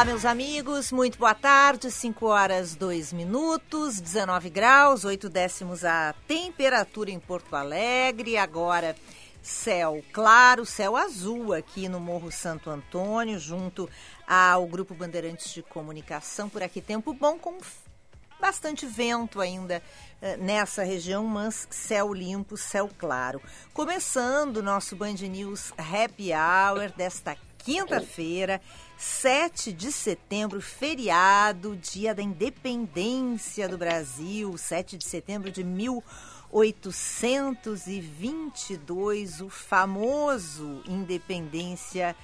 Olá, meus amigos. Muito boa tarde. 5 horas 2 minutos, 19 graus, 8 décimos a temperatura em Porto Alegre. Agora, céu claro, céu azul aqui no Morro Santo Antônio, junto ao Grupo Bandeirantes de Comunicação. Por aqui, tempo bom, com bastante vento ainda eh, nessa região, mas céu limpo, céu claro. Começando nosso Band News Happy Hour desta quinta-feira. 7 de setembro, feriado, dia da independência do Brasil, 7 de setembro de 1822, o famoso Independência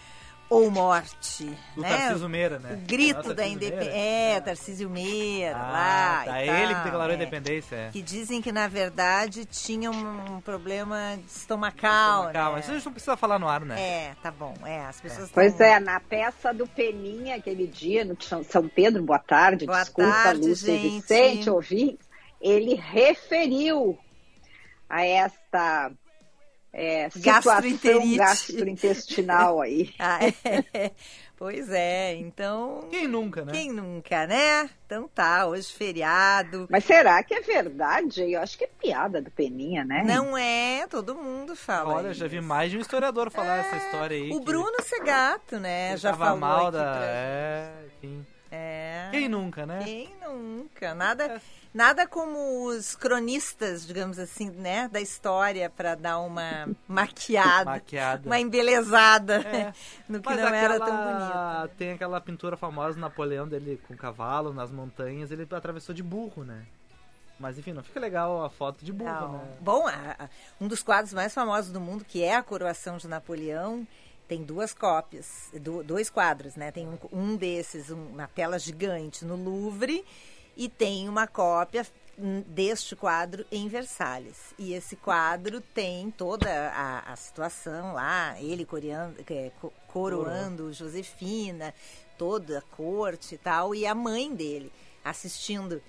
ou morte, Do né? Tarcísio Meira, né? O grito É o da independência. É, Tarcísio Meira, Ah, lá. tá, e ele que tal, declarou a é. independência, é. Que dizem que, na verdade, tinha um problema estomacal, Calma, né? isso a gente não precisa falar no ar, né? É, tá bom. É, as pessoas Pois tão- é, na peça do Peninha, aquele dia, no São São Pedro, boa tarde, Boa desculpa, tarde, Lúcia gente. Vicente, ouvi, ele referiu a esta é, Gastroenterite. gastrointestinal aí. Ah, é. Pois é, então. Quem nunca, né? Quem nunca, né? Então tá, hoje feriado. Mas será que é verdade? Eu acho que é piada do Peninha, né? Não é, todo mundo fala. Olha, já vi isso. mais de um historiador falar essa história aí. O que Bruno Segato, né? ele Já tava falou mal aqui da... pra- É, enfim. É. Quem nunca, né? Quem nunca? Nada, nada como os cronistas, digamos assim, né, da história para dar uma maquiada, Maquiada. uma embelezada É. no que Mas não era tão aquela- bonito. Tem aquela pintura famosa do Napoleão dele com cavalo nas montanhas, ele atravessou de burro, né? Mas enfim, não fica legal a foto de burro, Não. né? Bom, a- a- um dos quadros mais famosos do mundo, que é a coroação de Napoleão, tem duas cópias, do- dois quadros, né? Tem um, um desses, um- uma tela gigante no Louvre, e tem uma cópia hum, deste quadro em Versalhes. E esse quadro tem toda a, a situação lá, ele coreando, é, co- coroando Josefina, toda a corte e tal, e a mãe dele assistindo.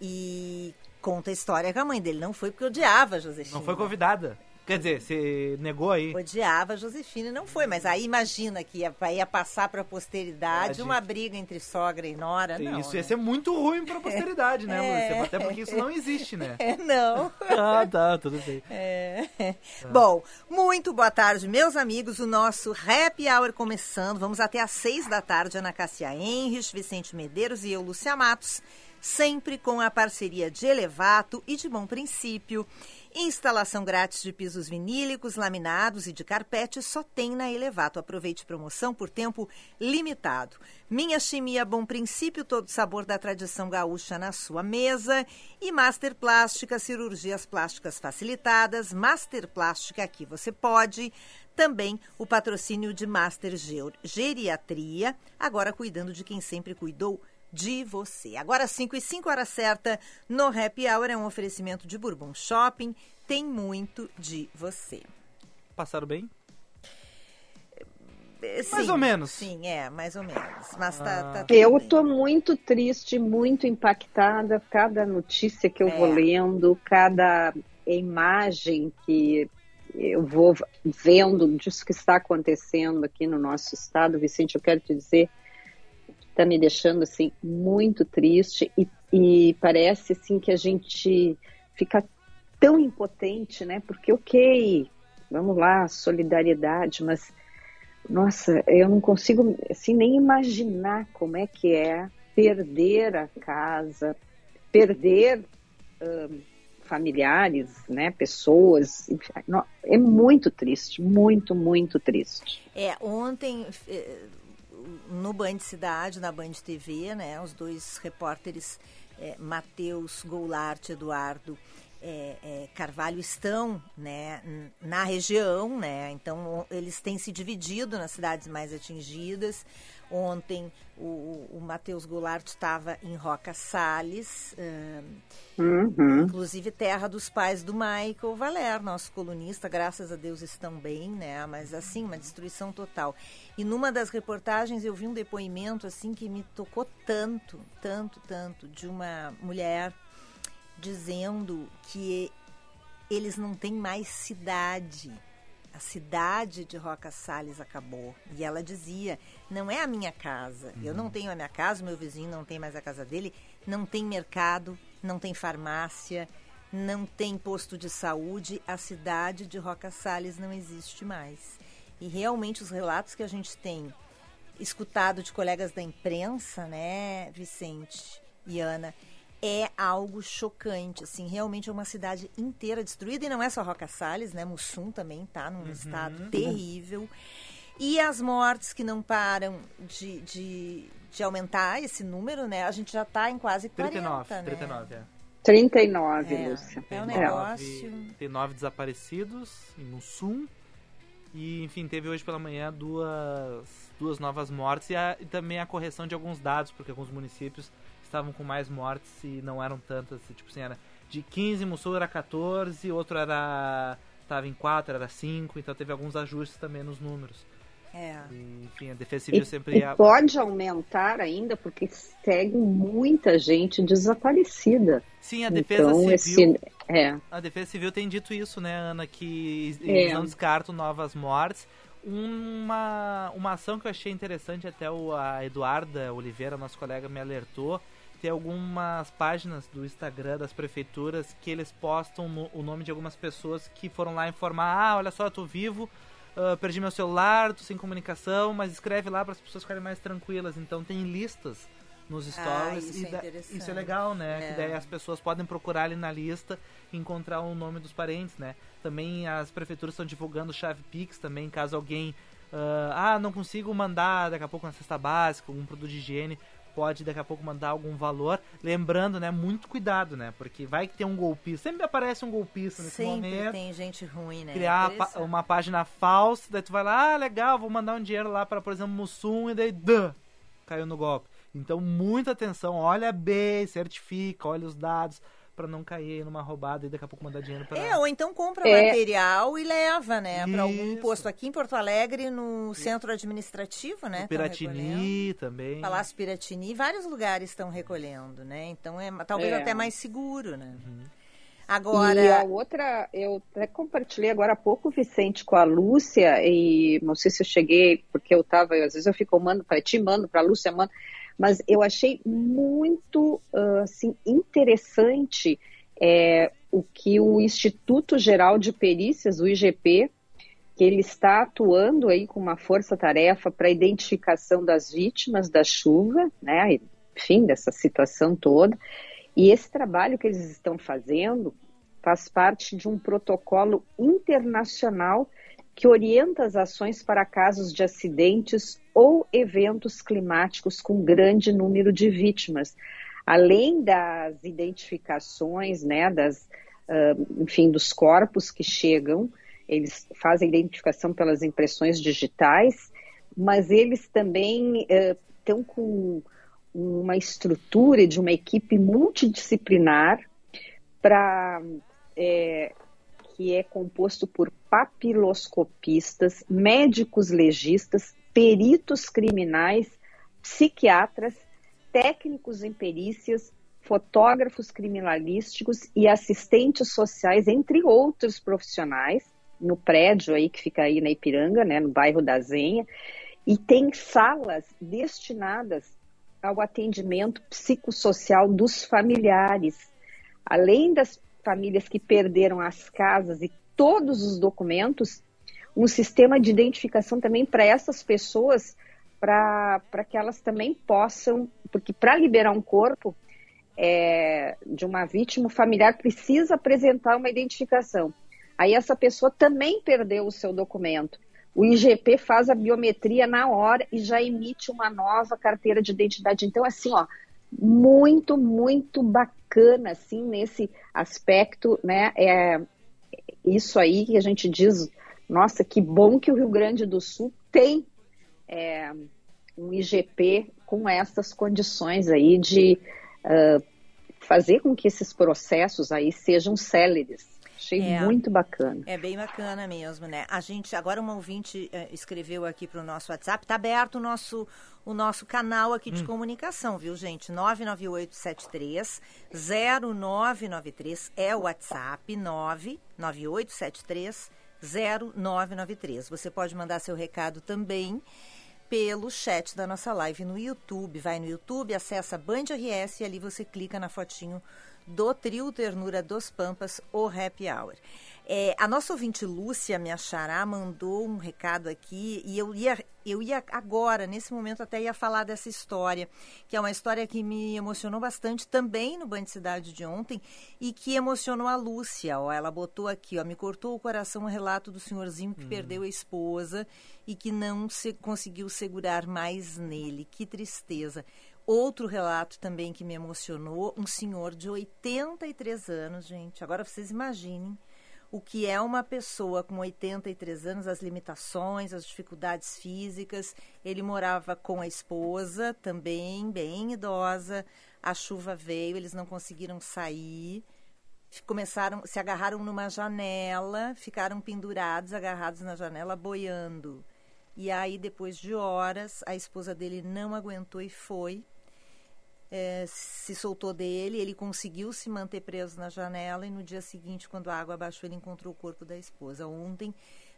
E conta a história que a mãe dele não foi porque odiava a Josefina. Não foi convidada. Quer dizer, se negou aí. Odiava a Josefina não foi. Mas aí imagina que ia, ia passar para a posteridade uma briga entre sogra e nora. Não, Isso ia né? ser muito ruim pra posteridade, né, É. Lúcia? Até porque isso não existe, né? É, não. Ah, tá, tudo bem. É. Bom, muito boa tarde, meus amigos. O nosso Happy Hour começando. Vamos até às seis da tarde. Ana Cássia Henrich, Vicente Medeiros e eu, Lúcia Matos. Sempre com a parceria de Elevato e de Bom Princípio. Instalação grátis de pisos vinílicos, laminados e de carpete só tem na Elevato. Aproveite promoção por tempo limitado. Minha Chimia Bom Princípio, todo sabor da tradição gaúcha na sua mesa. E Master Plástica, cirurgias plásticas facilitadas. Master Plástica, aqui você pode. Também o patrocínio de Master Geriatria, agora cuidando de quem sempre cuidou de você. Agora 5 e 5 hora certa no Happy Hour é um oferecimento de Bourbon Shopping. Tem muito de você. Passaram bem? Eh, Mais sim, ou menos. Sim, é, mais ou menos. Mas tá, Ah. tá Eu bem. tô muito triste, muito impactada. Cada notícia que eu vou É. lendo, cada imagem que eu vou vendo disso que está acontecendo aqui no nosso estado, Vicente, eu quero te dizer, está me deixando assim muito triste e, e parece assim que a gente fica tão impotente, né? Porque ok, vamos lá, solidariedade, mas nossa, eu não consigo assim nem imaginar como é que é perder a casa, perder hum, familiares, né, pessoas, é muito triste, muito, muito triste. É, ontem eh, no Band Cidade, na Band TV, né, os dois repórteres é, Matheus Goulart, Eduardo é, é, Carvalho estão né, na região, né? Então eles têm se dividido nas cidades mais atingidas. Ontem o, o Matheus Goulart estava em Roca Salles, uhum. inclusive terra dos pais do Michael Valer, nosso colunista. Graças a Deus estão bem, né? Mas assim, uma destruição total. E numa das reportagens eu vi um depoimento assim que me tocou tanto, tanto, tanto de uma mulher dizendo que eles não têm mais cidade. A cidade de Roca Salles acabou. E ela dizia: não é a minha casa. Uhum. Eu não tenho a minha casa, meu vizinho não tem mais a casa dele. Não tem mercado, não tem farmácia, não tem posto de saúde. A cidade de Roca Salles não existe mais. E realmente os relatos que a gente tem escutado de colegas da imprensa, né, Vicente e Ana, é algo chocante, assim, realmente é uma cidade inteira destruída, e não é só Roca Salles, né, Mussum também está num uhum. estado terrível, e as mortes que não param de, de, de aumentar esse número, né, a gente já está em quase 40, 39, né? 39, é. 39, é, Lúcia. É um negócio... Tem nove desaparecidos em Mussum, e, enfim, teve hoje pela manhã duas, duas novas mortes e, a, e também a correção de alguns dados, porque alguns municípios estavam com mais mortes e não eram tantas, tipo assim, era de 15, Mussul era 14, outro era estava em 4, era 5, então teve alguns ajustes também nos números. É. E, enfim, a Defesa Civil e, sempre... E pode aumentar ainda, porque segue muita gente desaparecida. Sim, a Defesa então, Civil... Esse, é. A Defesa Civil tem dito isso, né, Ana, que eles é. não descartam novas mortes. Uma, uma ação que eu achei interessante, até o, a Eduarda Oliveira, nosso colega, me alertou, tem algumas páginas do Instagram das prefeituras que eles postam no, o nome de algumas pessoas que foram lá informar: ah, olha só, eu tô vivo, uh, perdi meu celular, tô sem comunicação, mas escreve lá para as pessoas ficarem mais tranquilas. Então tem listas nos ah, stories. Ah, isso, e é isso é legal, né? É. Que daí as pessoas podem procurar ali na lista e encontrar o nome dos parentes, né? Também as prefeituras estão divulgando chave Pix também, caso alguém. Uh, ah, não consigo mandar daqui a pouco uma cesta básica, um produto de higiene pode daqui a pouco mandar algum valor. Lembrando, né, muito cuidado, né? Porque vai que tem um golpista. Sempre aparece um golpista nesse Sempre momento. Sempre tem gente ruim, né? Criar uma página falsa, daí tu vai lá, ah, legal, vou mandar um dinheiro lá para, por exemplo, Mussum, e daí, duh, caiu no golpe. Então, muita atenção, olha bem, certifica, olha os dados para não cair numa roubada e daqui a pouco mandar dinheiro para É, ou então compra é. material e leva, né, para algum posto aqui em Porto Alegre, no centro administrativo, né? Piratini também. Palácio Piratini, vários lugares estão recolhendo, né? Então é talvez é. até mais seguro, né? Uhum. Agora. E a outra, eu até compartilhei agora há pouco, Vicente, com a Lúcia, e não sei se eu cheguei, porque eu estava, às vezes eu fico mando para ti, mando para a Lúcia, mando mas eu achei muito uh, assim, interessante é, o que o Instituto Geral de Perícias, o IGP, que ele está atuando aí com uma força-tarefa para identificação das vítimas da chuva, né, enfim, dessa situação toda. E esse trabalho que eles estão fazendo faz parte de um protocolo internacional que orienta as ações para casos de acidentes ou eventos climáticos com grande número de vítimas. Além das identificações, né, das, uh, enfim, dos corpos que chegam, eles fazem identificação pelas impressões digitais, mas eles também estão uh, com uma estrutura de uma equipe multidisciplinar para é, que é composto por papiloscopistas, médicos legistas, peritos criminais, psiquiatras, técnicos em perícias, fotógrafos criminalísticos e assistentes sociais, entre outros profissionais, no prédio aí que fica aí na Ipiranga, né, no bairro da Zenha, e tem salas destinadas ao atendimento psicossocial dos familiares. Além das famílias que perderam as casas e todos os documentos, um sistema de identificação também para essas pessoas, para que elas também possam, porque para liberar um corpo é, de uma vítima, o familiar precisa apresentar uma identificação. Aí essa pessoa também perdeu o seu documento. O IGP faz a biometria na hora e já emite uma nova carteira de identidade. Então, assim, ó, muito, muito bacana, assim, nesse aspecto, né? É isso aí que a gente diz, nossa, que bom que o Rio Grande do Sul tem é, um IGP com essas condições aí de uh, fazer com que esses processos aí sejam céleres. Achei é, muito bacana. É bem bacana mesmo, né? A gente, agora uma ouvinte uh, escreveu aqui para o nosso WhatsApp, tá aberto o nosso, o nosso canal aqui de hum. comunicação, viu, gente? 99873 0993 é o WhatsApp, 99873 0993. Você pode mandar seu recado também pelo chat da nossa live no YouTube. Vai no YouTube, acessa Band RS e ali você clica na fotinho do trio Ternura dos Pampas, o Happy Hour. É, a nossa ouvinte Lúcia, minha xará, mandou um recado aqui e eu ia, eu ia agora, nesse momento, até ia falar dessa história, que é uma história que me emocionou bastante também no Band Cidade de ontem e que emocionou a Lúcia. Ó, ela botou aqui, ó, me cortou o coração o um relato do senhorzinho que hum. perdeu a esposa e que não se, conseguiu segurar mais nele. Que tristeza. Outro relato também que me emocionou, um senhor de 83 anos, gente. Agora vocês imaginem o que é uma pessoa com 83 anos, as limitações, as dificuldades físicas. Ele morava com a esposa, também bem idosa. A chuva veio, eles não conseguiram sair. Começaram, se agarraram numa janela, ficaram pendurados, agarrados na janela, boiando. E aí, depois de horas, a esposa dele não aguentou e foi é, se soltou dele, ele conseguiu se manter preso na janela e no dia seguinte, quando a água abaixou, ele encontrou o corpo da esposa. Ontem,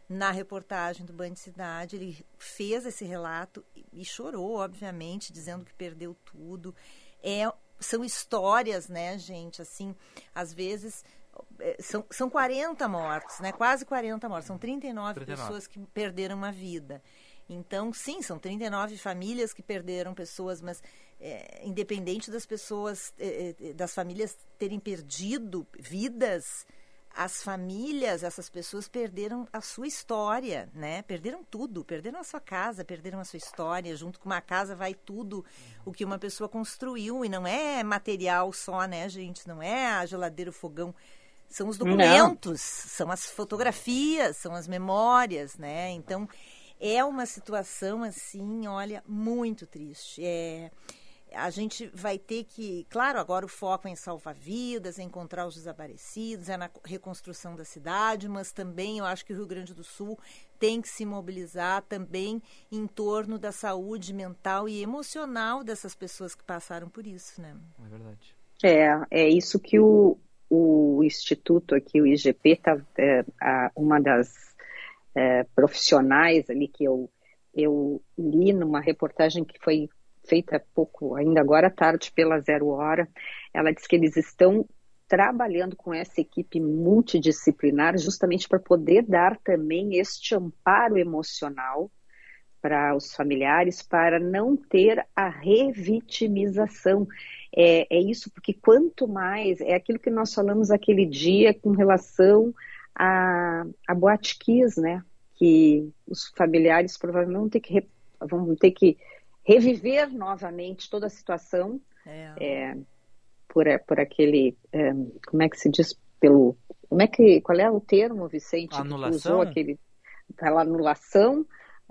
na reportagem do Band Cidade, ele fez esse relato e chorou, obviamente, dizendo que perdeu tudo. É, são histórias, né, gente? Assim, às vezes é, são, são 40 mortos, né? Quase 40 mortos. São 39, 39 pessoas que perderam uma vida. Então, sim, são 39 famílias que perderam pessoas, mas é, independente das pessoas, é, é, das famílias terem perdido vidas, as famílias, essas pessoas perderam a sua história, né? Perderam tudo, perderam a sua casa, perderam a sua história. Junto com uma casa vai tudo o que uma pessoa construiu e não é material só, né, gente? Não é a geladeira, o fogão. São os documentos, não. são as fotografias, são as memórias, né? Então é uma situação assim, olha, muito triste. É, a gente vai ter que, claro, agora o foco é em salvar vidas, é encontrar os desaparecidos, é na reconstrução da cidade, mas também eu acho que o Rio Grande do Sul tem que se mobilizar também em torno da saúde mental e emocional dessas pessoas que passaram por isso, né? É verdade. É, é isso que o, o Instituto aqui, o IGP, tá, é, a, uma das é, profissionais ali que eu, eu li numa reportagem que foi feita pouco, ainda agora à tarde, pela Zero Hora, ela diz que eles estão trabalhando com essa equipe multidisciplinar justamente para poder dar também este amparo emocional para os familiares, para não ter a revitimização. É, é isso, porque quanto mais, é aquilo que nós falamos aquele dia com relação a, a Boate Kiss, né? Que os familiares provavelmente vão ter que, vão ter que reviver novamente toda a situação é. É, por, por aquele, é, como é que se diz, pelo, como é que, qual é o termo, Vicente? Anulação? Usou aquele, aquela anulação,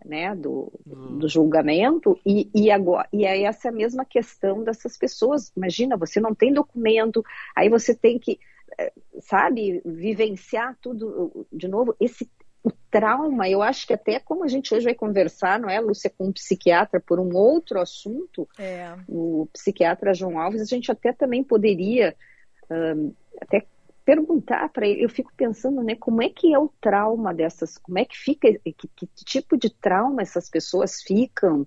né, do, do... do julgamento e, e agora e aí essa é a mesma questão dessas pessoas. Imagina, você não tem documento, aí você tem que, é, sabe, vivenciar tudo de novo. Esse o trauma, eu acho que até como a gente hoje vai conversar, não é, Lúcia, com um psiquiatra por um outro assunto, é. o psiquiatra João Alves, a gente até também poderia um, até perguntar para ele, eu fico pensando, né, como é que é o trauma dessas, como é que fica, que, que tipo de trauma essas pessoas ficam,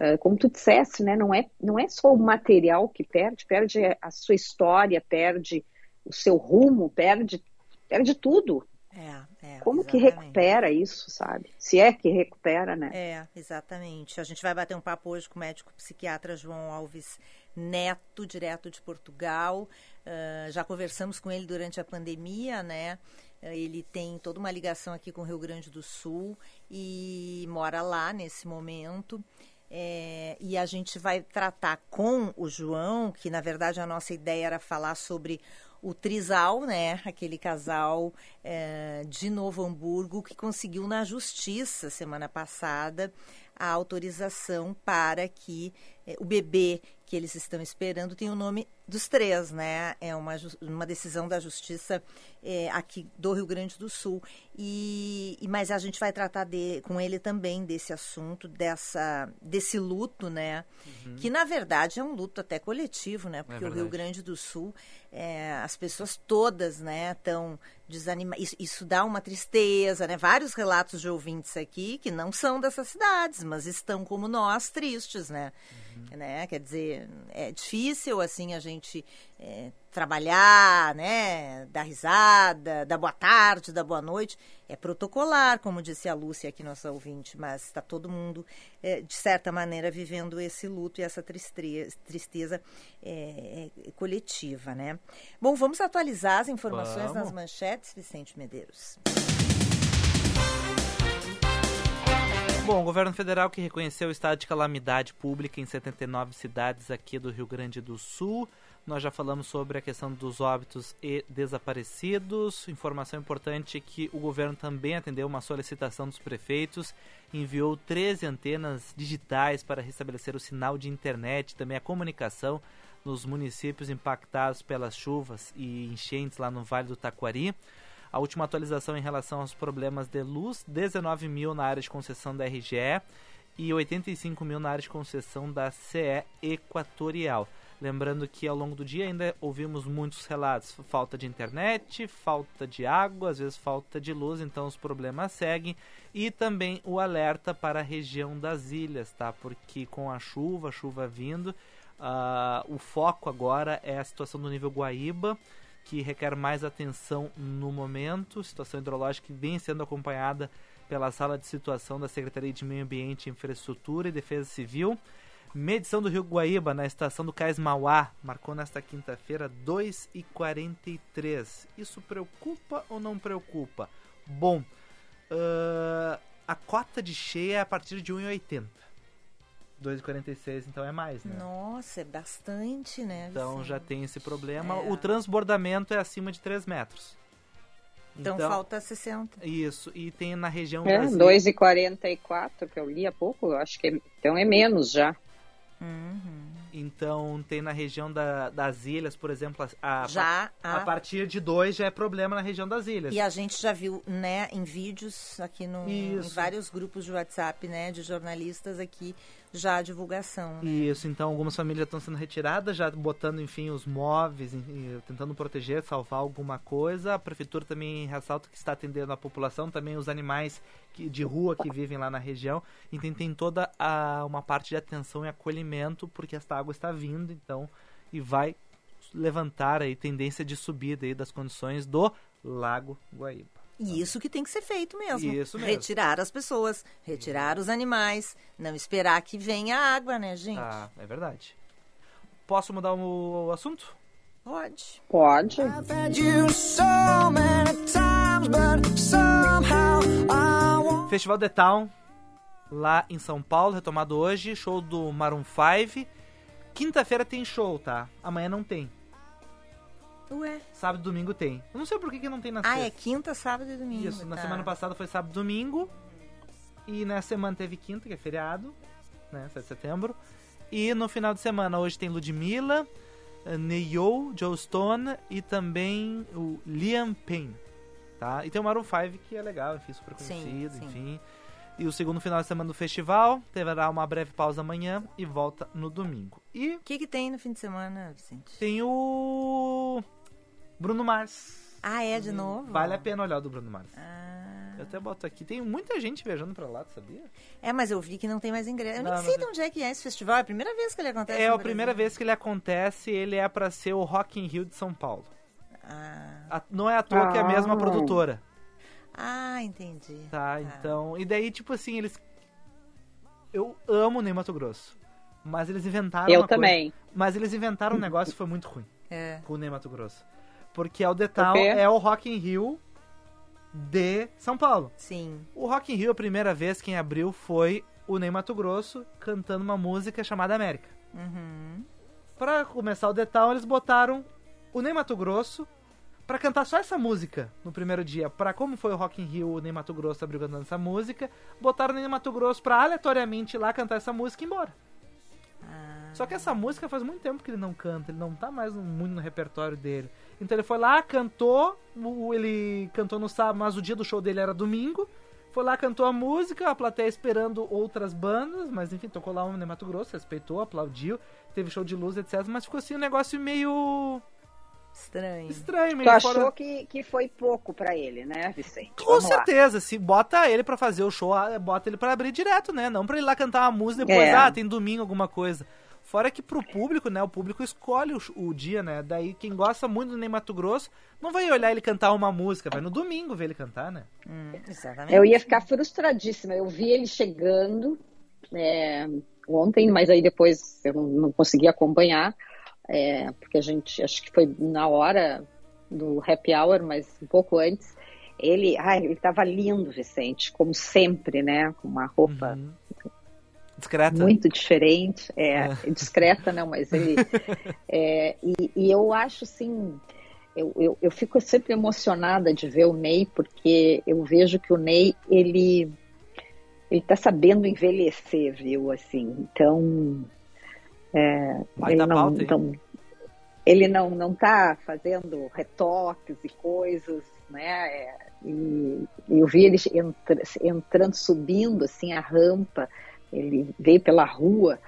é. uh, como tu disseste, né, não é, não é só o material que perde, perde a sua história, perde o seu rumo, perde, perde tudo, é, é, Como exatamente. que recupera isso, sabe? Se é que recupera, né? É, exatamente. A gente vai bater um papo hoje com o médico psiquiatra João Alves Neto, direto de Portugal. Uh, já conversamos com ele durante a pandemia, né? Uh, ele tem toda uma ligação aqui com o Rio Grande do Sul e mora lá nesse momento. É, e a gente vai tratar com o João, que na verdade a nossa ideia era falar sobre o Trisal, né, aquele casal é, de Novo Hamburgo que conseguiu na justiça semana passada a autorização para que o bebê que eles estão esperando tem o nome dos três, né? É uma, uma decisão da justiça é, aqui do Rio Grande do Sul. E, e mas a gente vai tratar de, com ele também desse assunto, dessa, desse luto, né? Uhum. Que na verdade é um luto até coletivo, né? Porque é o Rio Grande do Sul, é, as pessoas todas, né, estão desanimadas. Isso, isso dá uma tristeza, né? Vários relatos de ouvintes aqui que não são dessas cidades, mas estão como nós tristes, né? Uhum. Né? Quer dizer, é difícil assim a gente é, trabalhar, né? Dar risada, dar boa tarde, dar boa noite. É protocolar, como disse a Lúcia aqui, nossa ouvinte, mas está todo mundo, é, de certa maneira, vivendo esse luto e essa tristeza, tristeza é, é, coletiva, né? Bom, vamos atualizar as informações vamos. nas manchetes, Vicente Medeiros. Bom, o governo federal que reconheceu o estado de calamidade pública em 79 cidades aqui do Rio Grande do Sul. Nós já falamos sobre a questão dos óbitos e desaparecidos. Informação importante que o governo também atendeu uma solicitação dos prefeitos, enviou 13 antenas digitais para restabelecer o sinal de internet, também a comunicação nos municípios impactados pelas chuvas e enchentes lá no Vale do Taquari. A última atualização em relação aos problemas de luz, 19 mil na área de concessão da RGE e 85 mil na área de concessão da CE Equatorial. Lembrando que ao longo do dia ainda ouvimos muitos relatos: falta de internet, falta de água, às vezes falta de luz, então os problemas seguem. E também o alerta para a região das ilhas, tá? Porque com a chuva, chuva vindo, uh, o foco agora é a situação do nível Guaíba que requer mais atenção no momento. Situação hidrológica que vem sendo acompanhada pela sala de situação da Secretaria de Meio Ambiente, Infraestrutura e Defesa Civil. Medição do Rio Guaíba na estação do Cais Mauá marcou nesta quinta-feira 2,43. Isso preocupa ou não preocupa? Bom, uh, a cota de cheia é a partir de 1,80. 2,46, então é mais, né? Nossa, é bastante, né? Então Vicente? já tem esse problema. É. O transbordamento é acima de 3 metros. Então, então, falta 60. Isso, e tem na região. É, 2,44 que eu li há pouco, eu acho que é, então é menos já. Uhum. Então tem na região da, das ilhas, por exemplo, a, já a, a, partir de 2 já é problema na região das ilhas. E a gente já viu, né, em vídeos aqui no, em vários grupos de WhatsApp, né, de jornalistas aqui já a divulgação. Né? Isso, então algumas famílias estão sendo retiradas, já botando, enfim, os móveis, tentando proteger, salvar alguma coisa. A prefeitura também ressalta que está atendendo a população, também os animais que, de rua que vivem lá na região. Então tem toda a, uma parte de atenção e acolhimento, porque esta água está vindo, então, e vai levantar aí tendência de subida aí das condições do Lago Guaíba. E isso que tem que ser feito mesmo. Isso mesmo. Retirar as pessoas, retirar os animais, não esperar que venha água, né, gente? Ah, é verdade. Posso mudar o assunto? Pode. Pode. Festival The Town, lá em São Paulo, retomado hoje. Show do Maroon 5. Quinta-feira tem show, tá? Amanhã não tem. Ué. Sábado e domingo tem. Eu não sei por que, que não tem na Ah, é quinta, sábado e domingo. Isso, na tá. semana passada foi sábado e domingo. E na semana teve quinta, que é feriado, né? 7 de setembro. E no final de semana, hoje tem Ludmilla, eh, Neo, Joe Stone e também o Liam Payne. Tá? E tem o Maroon 5, que é legal, enfim, super conhecido, sim, sim. enfim. E o segundo final de semana do festival, terá uma breve pausa amanhã e volta no domingo. E. O que, que tem no fim de semana, Vicente? Tem o. Bruno Mars. Ah, é de novo? Vale a pena olhar o do Bruno Mars. Ah. Eu até boto aqui. Tem muita gente viajando pra lá, sabia? É, mas eu vi que não tem mais ingresso. Eu não, nem sei de onde é que é esse festival. É a primeira vez que ele acontece É a primeira vez que ele acontece. Ele é pra ser o Rock in Rio de São Paulo. Ah. A, não é à toa ah. que é a mesma ah. produtora. Ah, entendi. Tá, ah. então... E daí, tipo assim, eles... Eu amo o Ney Mato Grosso. Mas eles inventaram Eu também. Coisa, mas eles inventaram um negócio que foi muito ruim. É. Com o Ney Mato Grosso. Porque é o The Town é o Rock in Rio de São Paulo. Sim. O Rock in Rio, a primeira vez quem abriu foi o Ney Mato Grosso cantando uma música chamada América. Uhum. Pra começar o detalhe, eles botaram o Ney Mato Grosso para cantar só essa música no primeiro dia. Para como foi o Rock in Rio, o Ney Mato Grosso abriu cantando essa música, botaram o Ney Mato Grosso pra aleatoriamente ir lá cantar essa música e ir embora. Ah. Só que essa música faz muito tempo que ele não canta, ele não tá mais muito no repertório dele. Então ele foi lá, cantou, ele cantou no sábado, mas o dia do show dele era domingo. Foi lá, cantou a música, a plateia esperando outras bandas, mas enfim, tocou lá o Ney Mato Grosso, respeitou, aplaudiu, teve show de luz, etc. Mas ficou assim um negócio meio Estranho. Estranho, meio Tu achou fora... que, que foi pouco para ele, né, Vicente? Com Vamos certeza. Lá. Se bota ele para fazer o show, bota ele para abrir direto, né? Não pra ele lá cantar uma música depois, é. ah, tem domingo alguma coisa. Fora que pro público, né? O público escolhe o, o, dia, né? Daí quem gosta muito do Ney Mato Grosso não vai olhar ele cantar uma música, vai no domingo ver ele cantar, né? Hum, exatamente. Eu ia ficar frustradíssima. Eu vi ele chegando é, ontem, mas aí depois eu não, não consegui acompanhar é, porque a gente, acho que foi na hora do happy hour, mas um pouco antes, ele, ai, ele estava lindo, Vicente, como sempre, né, com uma roupa uhum. discreta. muito diferente, é, é. discreta não, mas ele, é, e, e, eu acho assim, eu, eu, eu fico sempre emocionada de ver o Ney, porque eu vejo que o Ney, ele ele tá sabendo envelhecer, viu, assim, então é, ele, não, então, ele não não está fazendo retoques e coisas, né? É, e, eu vi ele entra, entrando, subindo assim a rampa. Ele veio pela rua.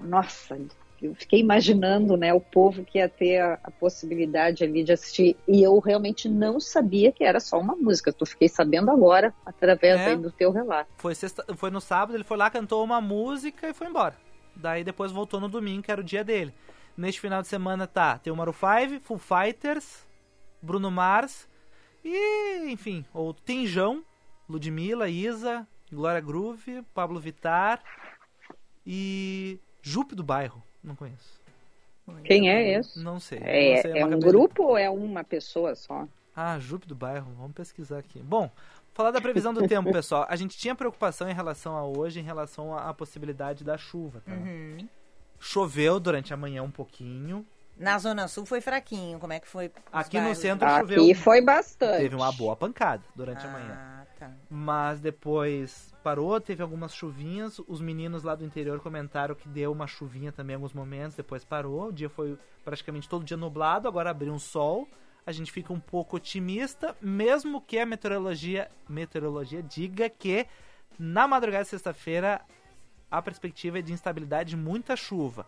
Nossa, eu fiquei imaginando, né, o povo que ia ter a, a, possibilidade ali de assistir. E eu realmente não sabia que era só uma música. Tu fiquei sabendo agora através é, do teu relato. Foi, sexta, foi no sábado, ele foi lá, cantou uma música e foi embora. Daí depois voltou no domingo, que era o dia dele. Neste final de semana tá, tem o Maru 5, Full Fighters, Bruno Mars e, enfim, o Tinjão, Ludmilla, Isa, Glória Groove, Pablo Vittar e Jupe do Bairro. Não conheço. Quem é esse? Não sei. É, não sei, é um grupo ou é uma pessoa só? Ah, Jupe do Bairro. Vamos pesquisar aqui. Bom, Falar da previsão do tempo, pessoal. A gente tinha preocupação em relação a hoje, em relação à possibilidade da chuva, tá? Uhum. Choveu durante a manhã um pouquinho. Na Zona Sul foi fraquinho. Como é que foi? Aqui bairros? no centro Aqui choveu. Aqui foi bastante. Teve uma boa pancada durante ah, a manhã. Tá. Mas depois parou, teve algumas chuvinhas. Os meninos lá do interior comentaram que deu uma chuvinha também em alguns momentos, depois parou. O dia foi praticamente todo dia nublado, agora abriu um sol a gente fica um pouco otimista, mesmo que a meteorologia, meteorologia diga que na madrugada de sexta-feira a perspectiva é de instabilidade e muita chuva.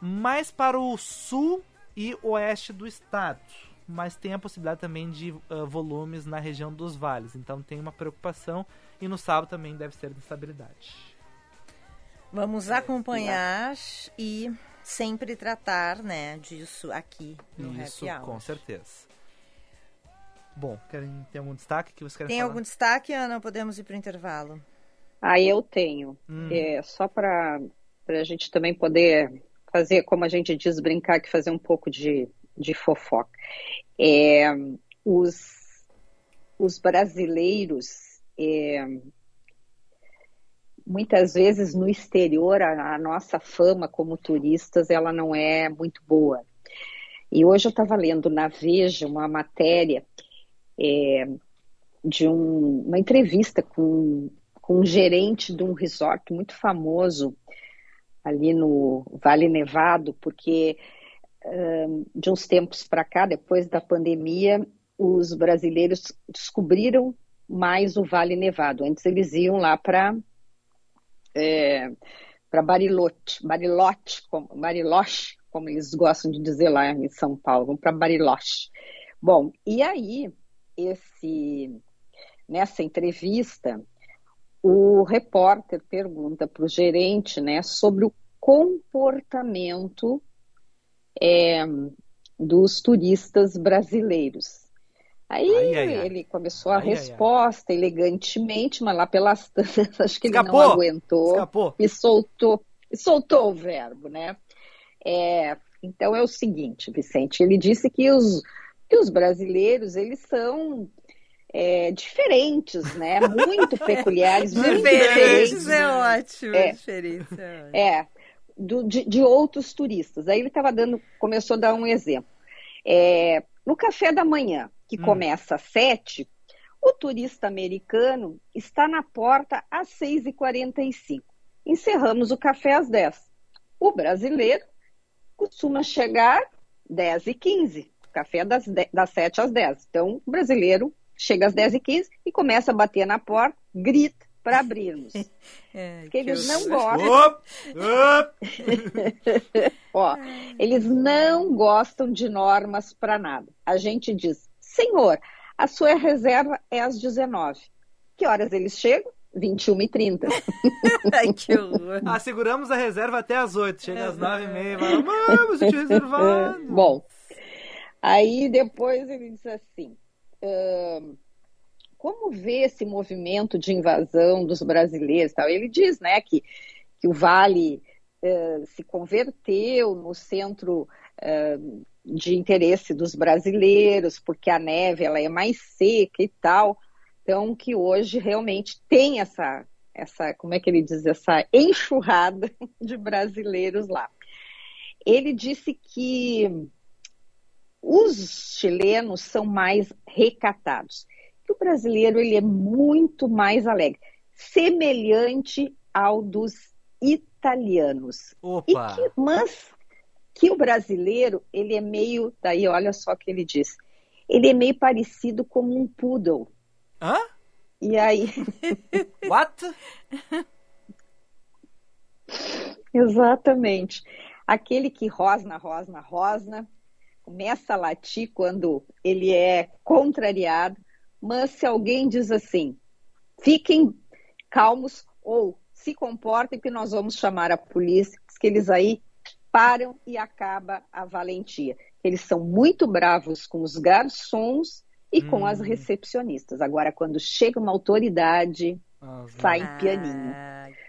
Mais para o sul e oeste do estado, mas tem a possibilidade também de uh, volumes na região dos vales, então tem uma preocupação e no sábado também deve ser de instabilidade. Vamos acompanhar e sempre tratar, né, disso aqui no Isso, Happy Hour. com certeza. Bom, querem ter algum destaque que você quer Tem falar? algum destaque, Ana? Podemos ir para o intervalo. Ah, eu tenho. Hum. É, só para a gente também poder fazer, como a gente diz, brincar que fazer um pouco de, de fofoca. É, os, os brasileiros é, muitas vezes no exterior a, a, nossa fama como turistas ela não é muito boa. E hoje eu estava lendo na Veja uma matéria é, de um, uma entrevista com, com um gerente de um resort muito famoso ali no Vale Nevado, porque um, de uns tempos para cá, depois da pandemia, os brasileiros descobriram mais o Vale Nevado. Antes eles iam lá para é, para Bariloche, Bariloche, como, Bariloche, como eles gostam de dizer lá em São Paulo, vamos para Bariloche. Bom, e aí esse nessa entrevista o repórter pergunta para o gerente, né, sobre o comportamento é, dos turistas brasileiros. Aí ai, ai, ai. ele começou a resposta elegantemente, mas lá pelas tantas, acho que Escapou. ele não aguentou Escapou. e soltou, e soltou o verbo, né? É, então é o seguinte, Vicente, ele disse que os, que os brasileiros, eles são é, diferentes, né? Muito peculiares, muito diferentes. diferentes. É ótimo, é, diferentes é, ótimo. é do, de, de, outros turistas. Aí ele estava dando, começou a dar um exemplo. É, no café da manhã, que hum. começa às sete, o turista americano está na porta às 6h45. Encerramos o café às 10. O brasileiro costuma chegar 10h15. Café das, das 7 às 10. Então, o brasileiro chega às 10h15 e começa a bater na porta, grita para abrirmos. É, Porque eles não gostam. Ó, eles não gostam de normas para nada. A gente diz, senhor, a sua reserva é às 19. Que horas eles chegam? 21 e 30. Ai, que horror. Ah, seguramos a reserva até às 8. Chega às 9 e meia. Vamos, eu te reservado. Bom, aí depois ele diz assim... Como vê esse movimento de invasão dos brasileiros? Tal? Ele diz né, que, que o Vale uh, se converteu no centro uh, de interesse dos brasileiros, porque a neve ela é mais seca e tal. Então, que hoje realmente tem essa, essa, como é que ele diz, essa enxurrada de brasileiros lá. Ele disse que os chilenos são mais recatados que o brasileiro ele é muito mais alegre, semelhante ao dos italianos. Opa. Que, mas que o brasileiro ele é meio, daí olha só o que ele diz, ele é meio parecido como um poodle. Hã? E aí? What? Exatamente. Aquele que rosna, rosna, rosna, começa a latir quando ele é contrariado, mas se alguém diz assim, fiquem calmos ou se comportem que nós vamos chamar a polícia, que eles aí param e acaba a valentia. Eles são muito bravos com os garçons e hum. com as hum. recepcionistas. Agora, quando chega uma autoridade, ah, sai ah, pianinho.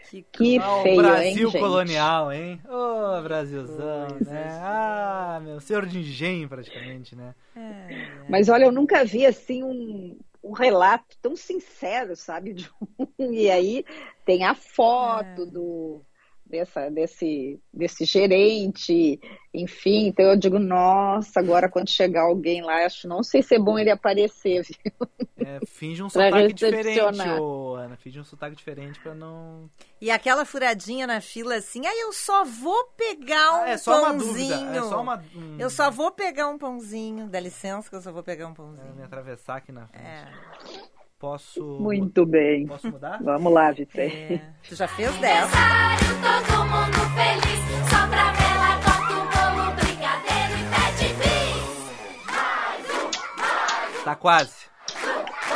Que, que oh, feio, Brasil hein, colonial, hein? Ô, oh, Brasilzão, né? Ah, meu, senhor de engenho praticamente, né? É. Mas olha, eu nunca vi assim um, um relato tão sincero, sabe? De um... E aí tem a foto é. do dessa, desse, desse gerente, enfim. Então eu digo, nossa, agora quando chegar alguém lá, acho não sei se é bom ele aparecer, viu? É, finge um sotaque diferente, ô, Ana. Finge um sotaque diferente para não. E aquela furadinha na fila assim, aí eu só vou pegar um ah, é só pãozinho. Uma dúvida. É só uma, um... Eu só vou pegar um pãozinho. Dá licença que eu só vou pegar um pãozinho. É, me atravessar aqui na frente. É. Posso. Muito bem. Posso mudar? Vamos lá, Vicente. É. Tu já fez 10. Todo mundo feliz, só pra vela, corta o bolo, brigadeiro e pede bis. Mais um, mais um. Tá quase.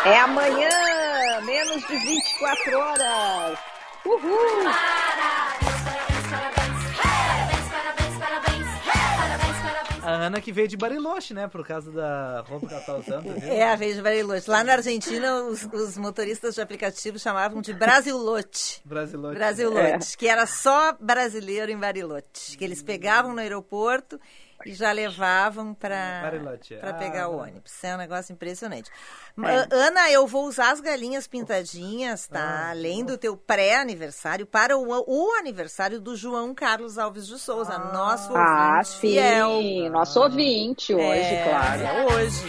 É amanhã, menos de 24 horas. Uhul! A Ana que veio de Bariloche, né? Por causa da roupa que ela tá usando. Viu? É, veio de Bariloche. Lá na Argentina, os, os motoristas de aplicativo chamavam de Brasilote. Brasilote. Brasilote, é. que era só brasileiro em Bariloche. Que eles pegavam no aeroporto e já levavam para ah, pegar o ônibus. É um negócio impressionante. É. Ana, eu vou usar as galinhas pintadinhas, tá? Ah, Além do teu pré-aniversário, para o, o, aniversário do João Carlos Alves de Souza, ah, nosso ouvinte ah, sim, fiel. Nosso ouvinte hoje, é, claro. É hoje.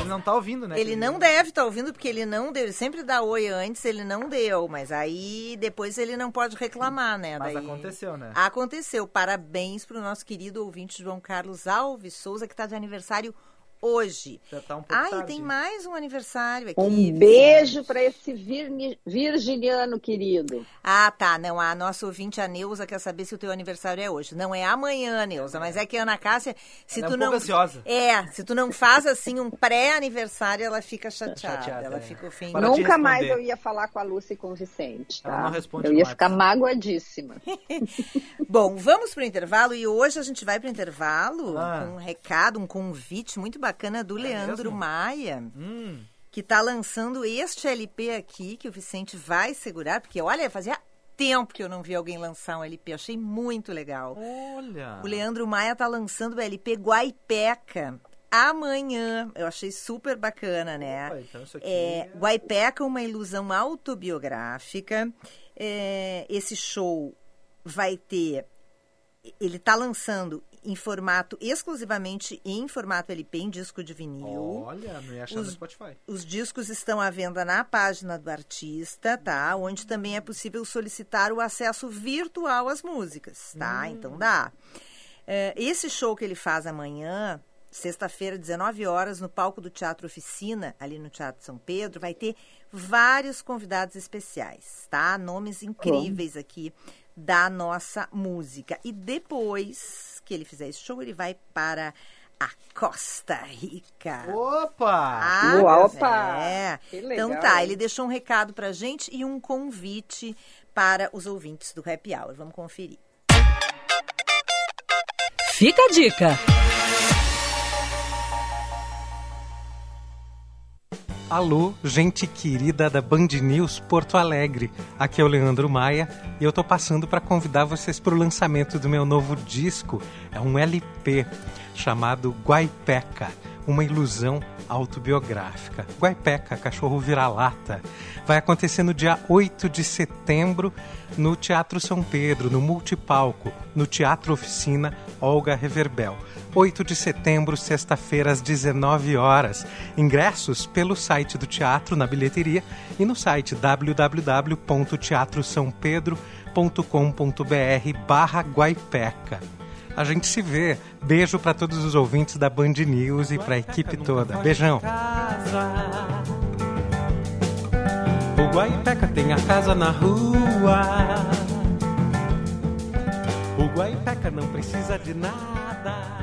Ele não tá ouvindo, né? Ele não deve estar tá ouvindo, porque ele não deu. Ele sempre dá oi antes, ele não deu. Mas aí depois ele não pode reclamar, né? Mas Daí... aconteceu, né? Aconteceu. Parabéns para o nosso querido ouvinte João Carlos Alves Souza, que está de aniversário. Já tá um pouco Ai, tarde. tem mais um aniversário aqui. Um beijo para esse vir, virginiano querido. Ah, tá. Não, a nossa ouvinte, a Neuza, quer saber se o teu aniversário é hoje. Não é amanhã, Neuza, mas é que a Ana Cássia, se ela tu é um não. Ansiosa. É, se tu não faz assim um pré-aniversário, ela fica chateada. chateada ela é. fica ofendida. Nunca mais eu ia falar com a Lúcia e com o Vicente. Tá? Ela não responde eu ia ficar magoadíssima. Bom, vamos pro intervalo e hoje a gente vai pro intervalo ah. com um recado, um convite muito bacana do é Leandro mesmo? Maia. Hum. Que está lançando este LP aqui, que o Vicente vai segurar, porque olha, fazia tempo que eu não vi alguém lançar um LP. Achei muito legal. Olha! O Leandro Maia está lançando o LP Guaipeca. amanhã. Eu achei super bacana, né? Opa, então aqui... é, Guaipeca, uma ilusão autobiográfica. É, esse show vai ter. Ele está lançando em formato exclusivamente em formato LP, em disco de vinil. Olha, não ia achar os, no Spotify. Os discos estão à venda na página do artista, tá? Onde também é possível solicitar o acesso virtual às músicas, tá? Hum. Então dá. É, esse show que ele faz amanhã, sexta-feira, 19 horas, no palco do Teatro Oficina, ali no Teatro São Pedro, vai ter vários convidados especiais, tá? Nomes incríveis aqui da nossa música. E depois que ele fizer esse show, ele vai para a Costa Rica. Opa! Ah, Opa! É. Então tá, ele deixou um recado pra gente e um convite para os ouvintes do Happy Hour. Vamos conferir. Fica a dica. Alô, gente querida da Band News Porto Alegre. Aqui é o Leandro Maia e eu tô passando para convidar vocês para o lançamento do meu novo disco. É um LP chamado Guaipeca, uma ilusão autobiográfica. Guaipeca, cachorro vira-lata. Vai acontecer no dia 8 de setembro no Teatro São Pedro, no Multipalco, no Teatro Oficina Olga Reverbel. 8 de setembro, sexta-feira, às 19 horas. Ingressos pelo site do teatro, na bilheteria, e no site www.teatrosampedro.com.br barra Guaipeca. A gente se vê. Beijo para todos os ouvintes da Band News e para a equipe toda. Beijão. O Guaipeca tem a casa na rua. O Guaipeca não precisa de nada.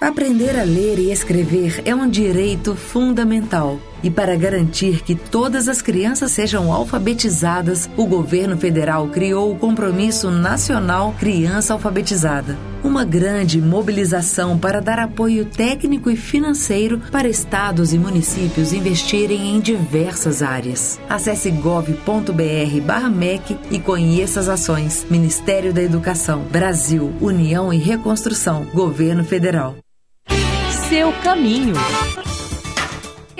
Aprender a ler e escrever é um direito fundamental. E para garantir que todas as crianças sejam alfabetizadas, o governo federal criou o Compromisso Nacional Criança Alfabetizada. Uma grande mobilização para dar apoio técnico e financeiro para estados e municípios investirem em diversas áreas. Acesse gov.br/mec e conheça as ações. Ministério da Educação, Brasil, União e Reconstrução, Governo Federal seu caminho.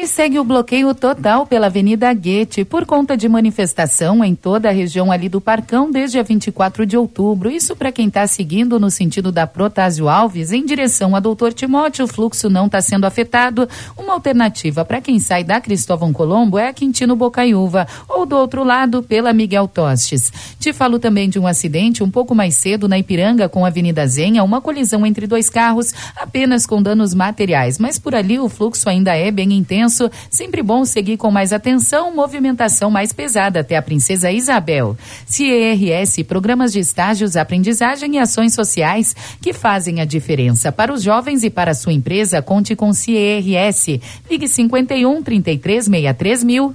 E segue o bloqueio total pela Avenida Guete por conta de manifestação em toda a região ali do Parcão desde a 24 de outubro. Isso para quem está seguindo no sentido da Protásio Alves em direção a Doutor Timóteo, o fluxo não está sendo afetado. Uma alternativa para quem sai da Cristóvão Colombo é a Quintino Bocaiúva ou do outro lado pela Miguel Tostes. Te falo também de um acidente um pouco mais cedo na Ipiranga com a Avenida Zenha, uma colisão entre dois carros apenas com danos materiais, mas por ali o fluxo ainda é bem intenso intenso, sempre bom seguir com mais atenção, movimentação mais pesada até a Princesa Isabel. CERS, programas de estágios, aprendizagem e ações sociais que fazem a diferença para os jovens e para a sua empresa. Conte com CERS. Ligue 51 33 63 mil.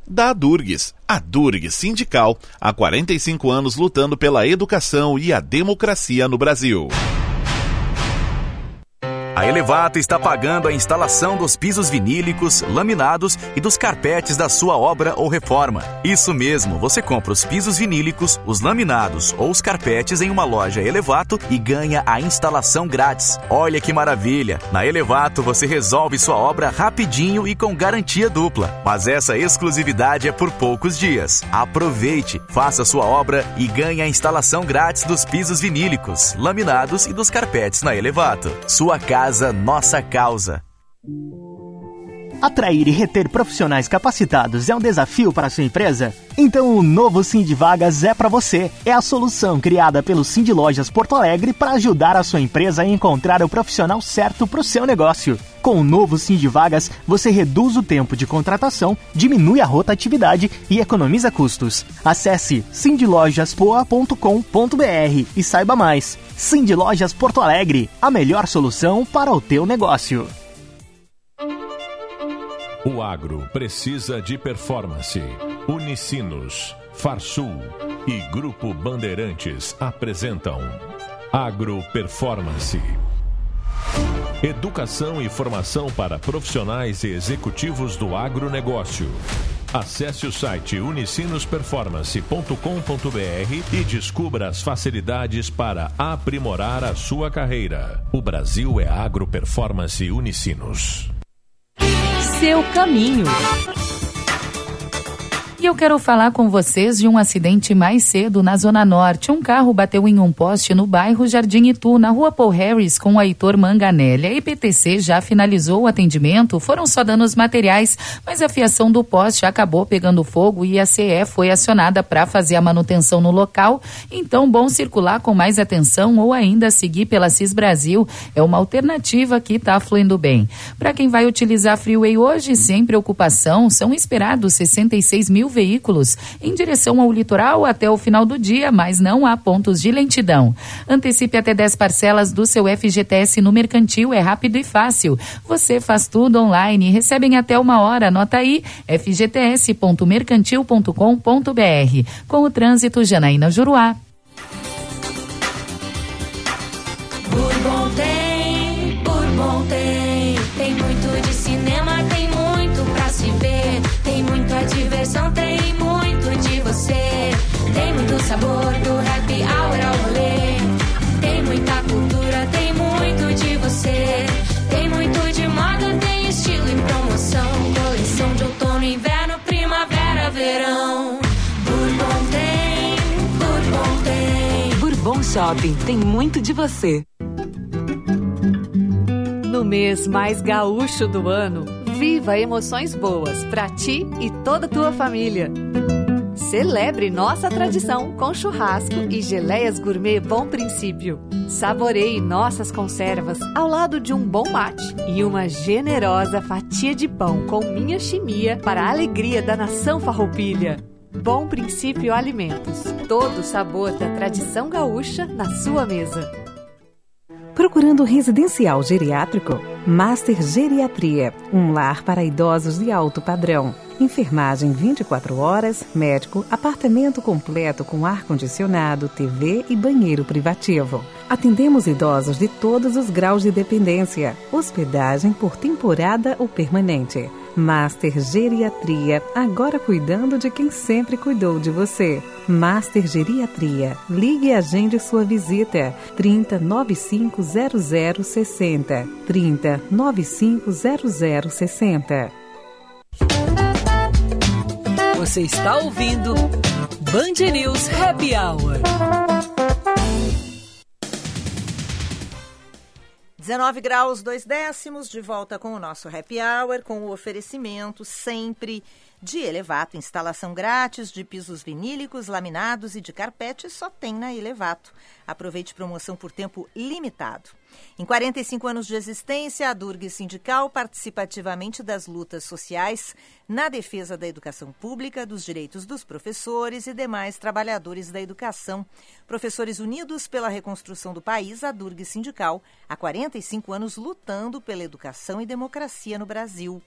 da Durgues, a Durgues Sindical, há 45 anos lutando pela educação e a democracia no Brasil. A Elevato está pagando a instalação dos pisos vinílicos, laminados e dos carpetes da sua obra ou reforma. Isso mesmo, você compra os pisos vinílicos, os laminados ou os carpetes em uma loja Elevato e ganha a instalação grátis. Olha que maravilha! Na Elevato você resolve sua obra rapidinho e com garantia dupla. Mas essa exclusividade é por poucos dias. Aproveite, faça sua obra e ganhe a instalação grátis dos pisos vinílicos, laminados e dos carpetes na Elevato. Sua casa Casa Nossa Causa. Atrair e reter profissionais capacitados é um desafio para a sua empresa? Então o novo Sim de Vagas é para você. É a solução criada pelo Sim de Lojas Porto Alegre para ajudar a sua empresa a encontrar o profissional certo para o seu negócio. Com o novo Sim de Vagas, você reduz o tempo de contratação, diminui a rotatividade e economiza custos. Acesse sindlojaspoa.com.br e saiba mais. Sim de Lojas Porto Alegre, a melhor solução para o teu negócio. O agro precisa de performance. Unicinos, Farsul e Grupo Bandeirantes apresentam Agro Performance. Educação e formação para profissionais e executivos do agronegócio. Acesse o site unicinosperformance.com.br e descubra as facilidades para aprimorar a sua carreira. O Brasil é Agro Performance Unicinos. Seu caminho. E eu quero falar com vocês de um acidente mais cedo na Zona Norte. Um carro bateu em um poste no bairro Jardim Itu, na rua Paul Harris, com o Heitor Manganelli. A IPTC já finalizou o atendimento, foram só danos materiais, mas a fiação do poste acabou pegando fogo e a CE foi acionada para fazer a manutenção no local. Então, bom circular com mais atenção ou ainda seguir pela CIS Brasil é uma alternativa que está fluindo bem. Para quem vai utilizar a Freeway hoje, sem preocupação, são esperados 66 mil veículos em direção ao litoral até o final do dia, mas não há pontos de lentidão. Antecipe até 10 parcelas do seu FGTS no Mercantil, é rápido e fácil. Você faz tudo online e recebe em até uma hora. Anota aí, fgts.mercantil.com.br. Com o trânsito, Janaína Juruá. Shopping tem muito de você. No mês mais gaúcho do ano, viva emoções boas para ti e toda a tua família. Celebre nossa tradição com churrasco e geleias gourmet Bom Princípio. Saboreie nossas conservas ao lado de um bom mate e uma generosa fatia de pão com minha chimia para a alegria da nação farroupilha. Bom Princípio Alimentos. Todo o sabor da tradição gaúcha na sua mesa. Procurando residencial geriátrico? Master Geriatria, um lar para idosos de alto padrão enfermagem 24 horas, médico, apartamento completo com ar-condicionado, TV e banheiro privativo. Atendemos idosos de todos os graus de dependência. Hospedagem por temporada ou permanente. Master Geriatria, agora cuidando de quem sempre cuidou de você. Master Geriatria. Ligue e agende sua visita. 30 95 0060. 30 95 0060. Você está ouvindo Band News Happy Hour. 19 graus, 2 décimos, de volta com o nosso Happy Hour, com o oferecimento sempre de Elevato. Instalação grátis de pisos vinílicos, laminados e de carpete só tem na Elevato. Aproveite promoção por tempo limitado. Em 45 anos de existência, a Durg Sindical participa ativamente das lutas sociais na defesa da educação pública, dos direitos dos professores e demais trabalhadores da educação. Professores Unidos pela Reconstrução do País, a Durg Sindical, há 45 anos lutando pela educação e democracia no Brasil.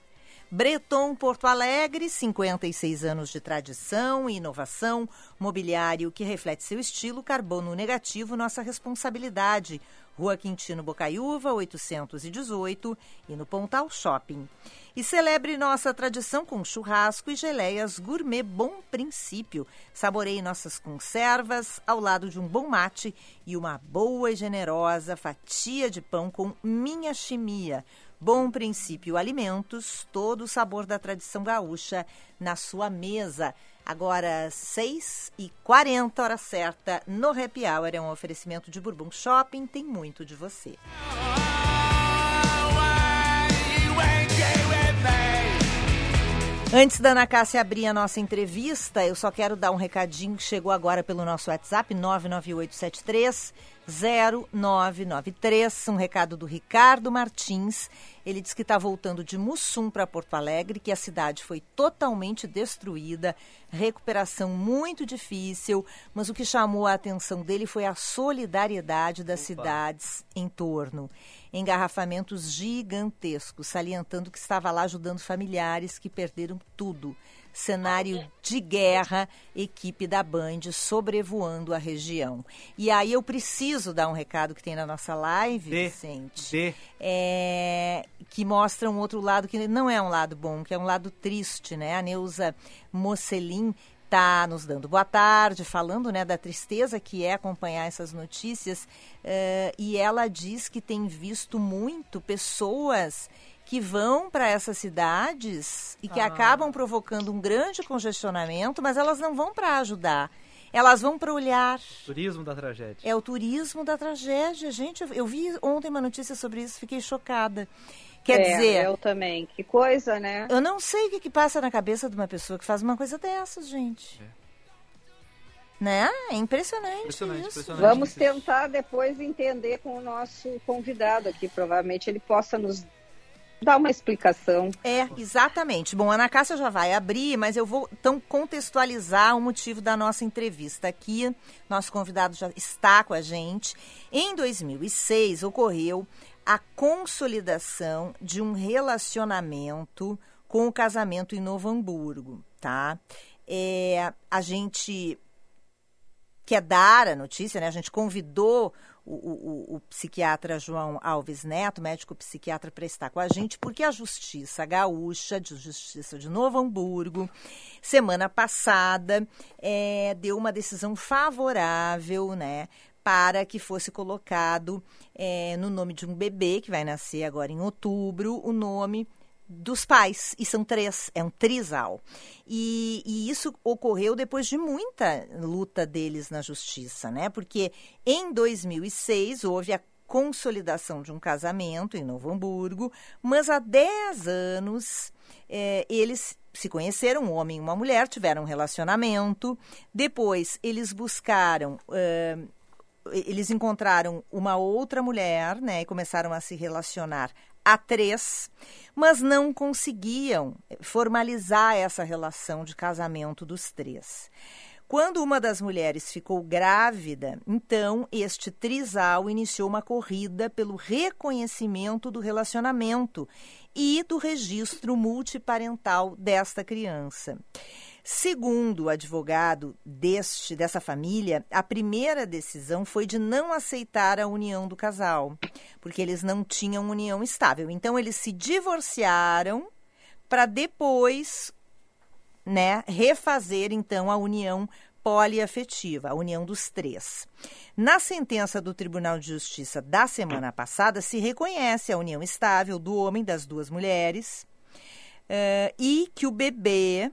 Breton Porto Alegre, 56 anos de tradição e inovação, mobiliário que reflete seu estilo, carbono negativo, nossa responsabilidade. Rua Quintino Bocaiúva, 818 e no Pontal Shopping. E celebre nossa tradição com churrasco e geleias gourmet Bom Princípio. Saboreie nossas conservas ao lado de um bom mate e uma boa e generosa fatia de pão com minha chimia. Bom Princípio Alimentos, todo o sabor da tradição gaúcha na sua mesa. Agora, 6 e 40 hora certa, no Happy Hour é um oferecimento de Bourbon Shopping, tem muito de você. Antes da Ana Cássia abrir a nossa entrevista, eu só quero dar um recadinho que chegou agora pelo nosso WhatsApp, 99873 0993. Um recado do Ricardo Martins. Ele diz que está voltando de Mussum para Porto Alegre, que a cidade foi totalmente destruída, recuperação muito difícil, mas o que chamou a atenção dele foi a solidariedade das Opa. cidades em torno. Engarrafamentos gigantescos, salientando que estava lá ajudando familiares que perderam tudo cenário de guerra, equipe da Band sobrevoando a região. E aí eu preciso dar um recado que tem na nossa live, de, Vicente, de. É, que mostra um outro lado que não é um lado bom, que é um lado triste, né? A Neuza Mocelin está nos dando boa tarde, falando né, da tristeza que é acompanhar essas notícias. Uh, e ela diz que tem visto muito pessoas que vão para essas cidades e que ah. acabam provocando um grande congestionamento, mas elas não vão para ajudar. Elas vão para olhar. Turismo da tragédia. É o turismo da tragédia. Gente, eu vi ontem uma notícia sobre isso, fiquei chocada. Quer é, dizer. Eu também. Que coisa, né? Eu não sei o que, que passa na cabeça de uma pessoa que faz uma coisa dessas, gente. É. Né? É impressionante, impressionante, isso. Impressionante Vamos tentar depois entender com o nosso convidado aqui. Provavelmente ele possa nos dar uma explicação. É, exatamente. Bom, a Ana Cássia já vai abrir, mas eu vou então contextualizar o motivo da nossa entrevista aqui. Nosso convidado já está com a gente. Em 2006 ocorreu a consolidação de um relacionamento com o casamento em Novo Hamburgo, tá? É, a gente quer dar a notícia, né? A gente convidou o, o, o, psiquiatra João Alves Neto, médico psiquiatra, para estar com a gente, porque a Justiça Gaúcha, de Justiça de Novo Hamburgo, semana passada, é, deu uma decisão favorável, né? Para que fosse colocado é, no nome de um bebê que vai nascer agora em outubro, o nome dos pais, e são três, é um trisal. E, e, isso ocorreu depois de muita luta deles na justiça, né? Porque em 2006 houve a consolidação de um casamento em Novo Hamburgo, mas há 10 anos é, eles se conheceram, um homem e uma mulher, tiveram um relacionamento, depois eles buscaram. Eles encontraram uma outra mulher, né, e começaram a se relacionar a três, mas não conseguiam formalizar essa relação de casamento dos três. Quando uma das mulheres ficou grávida, então este trisal iniciou uma corrida pelo reconhecimento do relacionamento e do registro multiparental desta criança. Segundo o advogado deste dessa família, a primeira decisão foi de não aceitar a união do casal, porque eles não tinham união estável. Então eles se divorciaram para depois, né, refazer então a união poliafetiva, a união dos três. Na sentença do Tribunal de Justiça da semana passada, se reconhece a união estável do homem das duas mulheres uh, e que o bebê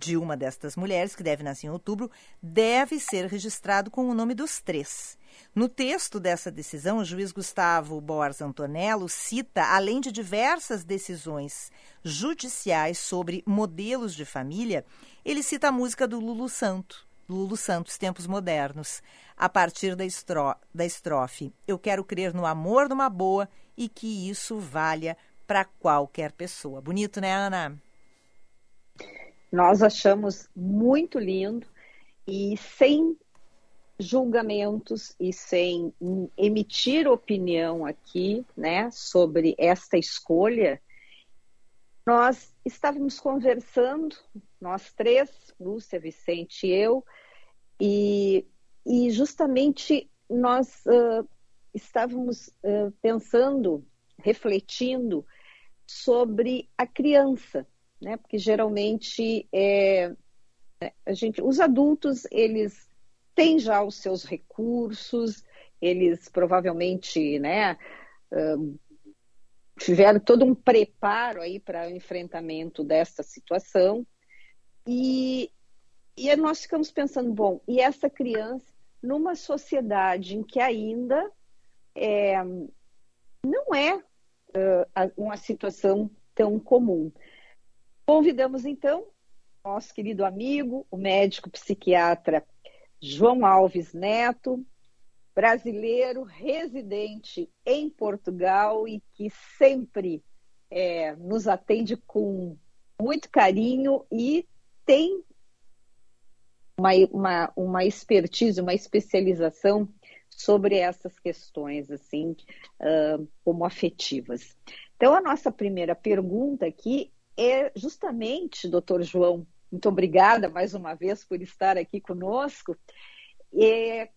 de uma destas mulheres, que deve nascer em outubro, deve ser registrado com o nome dos três. No texto dessa decisão, o juiz Gustavo Borges Antonello cita, além de diversas decisões judiciais sobre modelos de família, ele cita a música do Lulu Santo, Lulu Santos, Tempos Modernos, a partir da, estro, da estrofe Eu quero crer no amor de uma boa e que isso valha para qualquer pessoa. Bonito, né, Ana? Nós achamos muito lindo e sem julgamentos e sem emitir opinião aqui, né, sobre esta escolha, nós estávamos conversando, nós três, Lúcia, Vicente e eu, e, e justamente nós uh, estávamos uh, pensando, refletindo sobre a criança, né? Porque geralmente é, a gente, os adultos eles têm já os seus recursos, eles provavelmente, né? tiveram todo um preparo aí para o enfrentamento dessa situação e, e nós ficamos pensando, bom, e essa criança numa sociedade em que ainda é, não é uh, uma situação tão comum. Convidamos então nosso querido amigo, o médico psiquiatra João Alves Neto, brasileiro residente em Portugal e que sempre é, nos atende com muito carinho e tem uma, uma, uma expertise, uma especialização sobre essas questões, assim, uh, como afetivas. Então, a nossa primeira pergunta aqui é justamente, doutor João, muito obrigada mais uma vez por estar aqui conosco. É,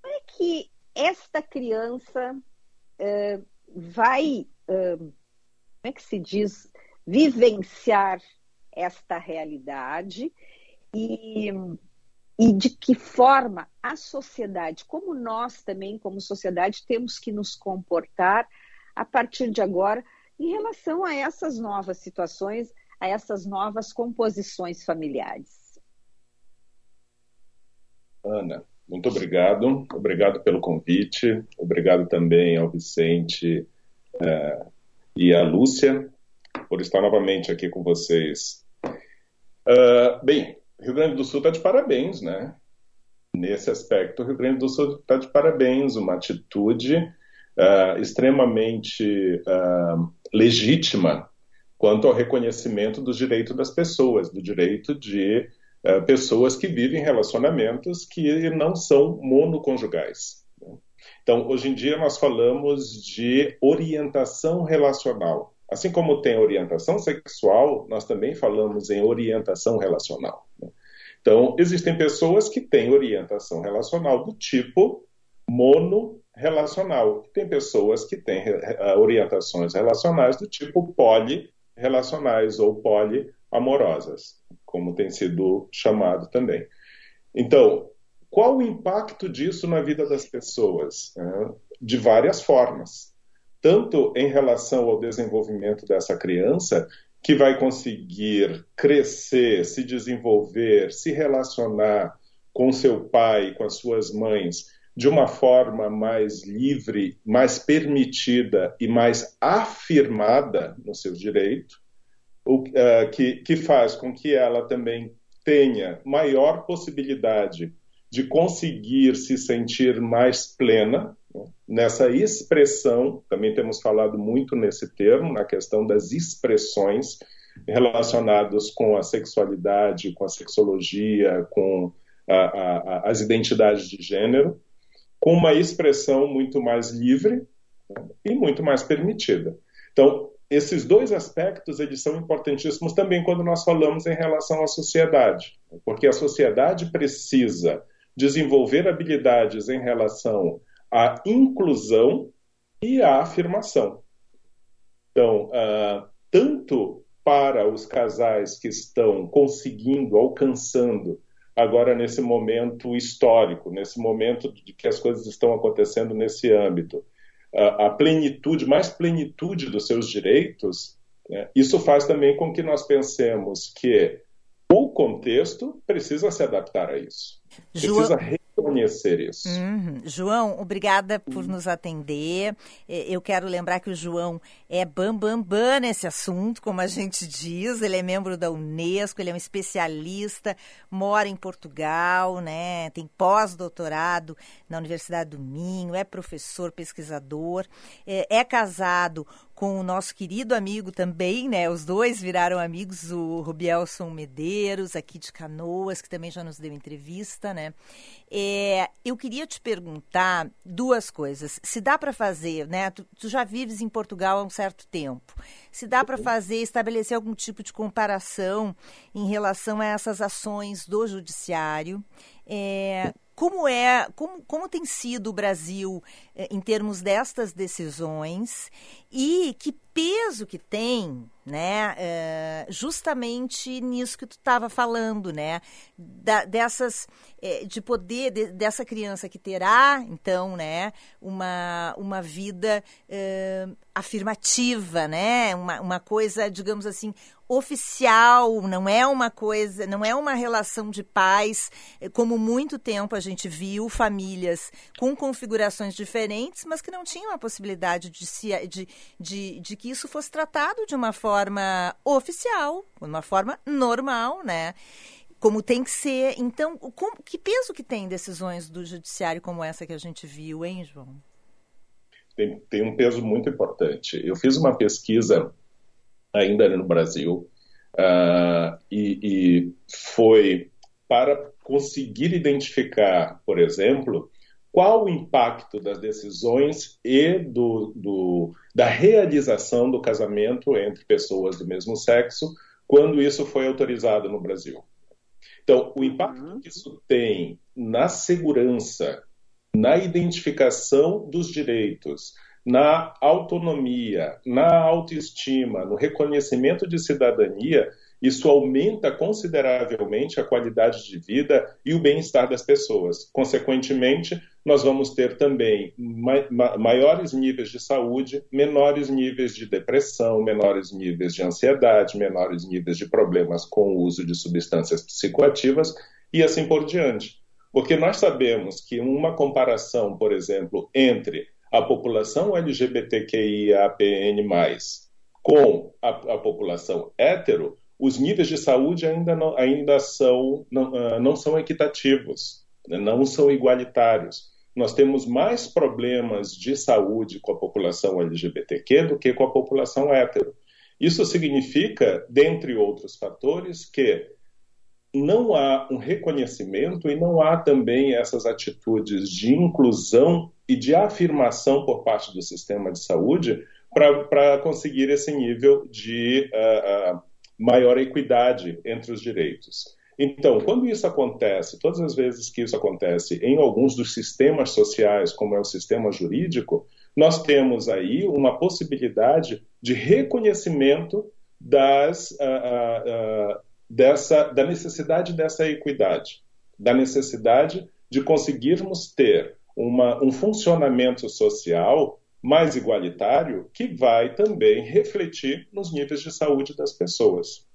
como é que esta criança uh, vai, uh, como é que se diz, vivenciar esta realidade e, e de que forma a sociedade, como nós também, como sociedade, temos que nos comportar a partir de agora em relação a essas novas situações, a essas novas composições familiares. Ana, muito obrigado. Obrigado pelo convite. Obrigado também ao Vicente é, e à Lúcia por estar novamente aqui com vocês. Uh, bem, Rio Grande do Sul está de parabéns, né? Nesse aspecto, o Rio Grande do Sul está de parabéns, uma atitude uh, extremamente uh, legítima quanto ao reconhecimento dos direitos das pessoas, do direito de uh, pessoas que vivem relacionamentos que não são monoconjugais. Né? Então, hoje em dia, nós falamos de orientação relacional. Assim como tem orientação sexual, nós também falamos em orientação relacional. Né? Então, existem pessoas que têm orientação relacional do tipo mono-relacional. Tem pessoas que têm eh, orientações relacionais do tipo poli-relacionais ou poliamorosas, como tem sido chamado também. Então, qual o impacto disso na vida das pessoas? De várias formas tanto em relação ao desenvolvimento dessa criança, que vai conseguir crescer, se desenvolver, se relacionar com seu pai, com as suas mães, de uma forma mais livre, mais permitida e mais afirmada no seu direito, o, uh, que, que faz com que ela também tenha maior possibilidade de conseguir se sentir mais plena nessa expressão, também temos falado muito nesse termo, na questão das expressões relacionadas com a sexualidade, com a sexologia, com a, a, as identidades de gênero, com uma expressão muito mais livre e muito mais permitida. Então, esses dois aspectos eles são importantíssimos também quando nós falamos em relação à sociedade, porque a sociedade precisa desenvolver habilidades em relação a inclusão e a afirmação. Então, uh, tanto para os casais que estão conseguindo, alcançando, agora nesse momento histórico, nesse momento de que as coisas estão acontecendo nesse âmbito, a plenitude, mais plenitude dos seus direitos, né, isso faz também com que nós pensemos que o contexto precisa se adaptar a isso. Precisa conhecer isso. Uhum. João, obrigada por nos atender. Eu quero lembrar que o João é bambambam bam, bam nesse assunto, como a gente diz. Ele é membro da Unesco, ele é um especialista, mora em Portugal, né? Tem pós-doutorado na Universidade do Minho, é professor, pesquisador, é, é casado com o nosso querido amigo também, né? Os dois viraram amigos, o Rubielson Medeiros, aqui de Canoas, que também já nos deu entrevista, né? É, eu queria te perguntar duas coisas. Se dá para fazer, né? Tu, tu, já vives em Portugal há um certo tempo. Se dá para fazer, estabelecer algum tipo de comparação em relação a essas ações do judiciário. É, como é, como, como tem sido o Brasil eh, em termos destas decisões? E que peso que tem, né, eh, justamente nisso que tu estava falando, né, da, dessas, eh, de poder, de, dessa criança que terá, então, né, uma, uma vida afirmativa, né, uma, uma coisa, digamos assim, oficial, não é uma coisa, não é uma relação de paz, como muito tempo a gente viu famílias com configurações diferentes, mas que não tinham a possibilidade de, se, de, de, de que isso fosse tratado de uma forma oficial, de uma forma normal, né? como tem que ser. Então, como, que peso que tem decisões do judiciário como essa que a gente viu, hein, João? Tem, tem um peso muito importante. Eu fiz uma pesquisa ainda no Brasil uh, e, e foi para conseguir identificar, por exemplo, qual o impacto das decisões e do, do, da realização do casamento entre pessoas do mesmo sexo quando isso foi autorizado no Brasil. Então, o impacto uhum. que isso tem na segurança, na identificação dos direitos, na autonomia, na autoestima, no reconhecimento de cidadania, isso aumenta consideravelmente a qualidade de vida e o bem-estar das pessoas. Consequentemente, nós vamos ter também maiores níveis de saúde, menores níveis de depressão, menores níveis de ansiedade, menores níveis de problemas com o uso de substâncias psicoativas e assim por diante. Porque nós sabemos que uma comparação, por exemplo, entre a população LGBTQIAPN+, com a, a população hétero, os níveis de saúde ainda não, ainda são, não, uh, não são equitativos, né? não são igualitários. Nós temos mais problemas de saúde com a população LGBTQ do que com a população hétero. Isso significa, dentre outros fatores, que não há um reconhecimento e não há também essas atitudes de inclusão e de afirmação por parte do sistema de saúde para conseguir esse nível de uh, uh, maior equidade entre os direitos. Então, quando isso acontece, todas as vezes que isso acontece em alguns dos sistemas sociais, como é o sistema jurídico, nós temos aí uma possibilidade de reconhecimento das, uh, uh, dessa, da necessidade dessa equidade, da necessidade de conseguirmos ter uma, um funcionamento social mais igualitário que vai também refletir nos níveis de saúde das pessoas.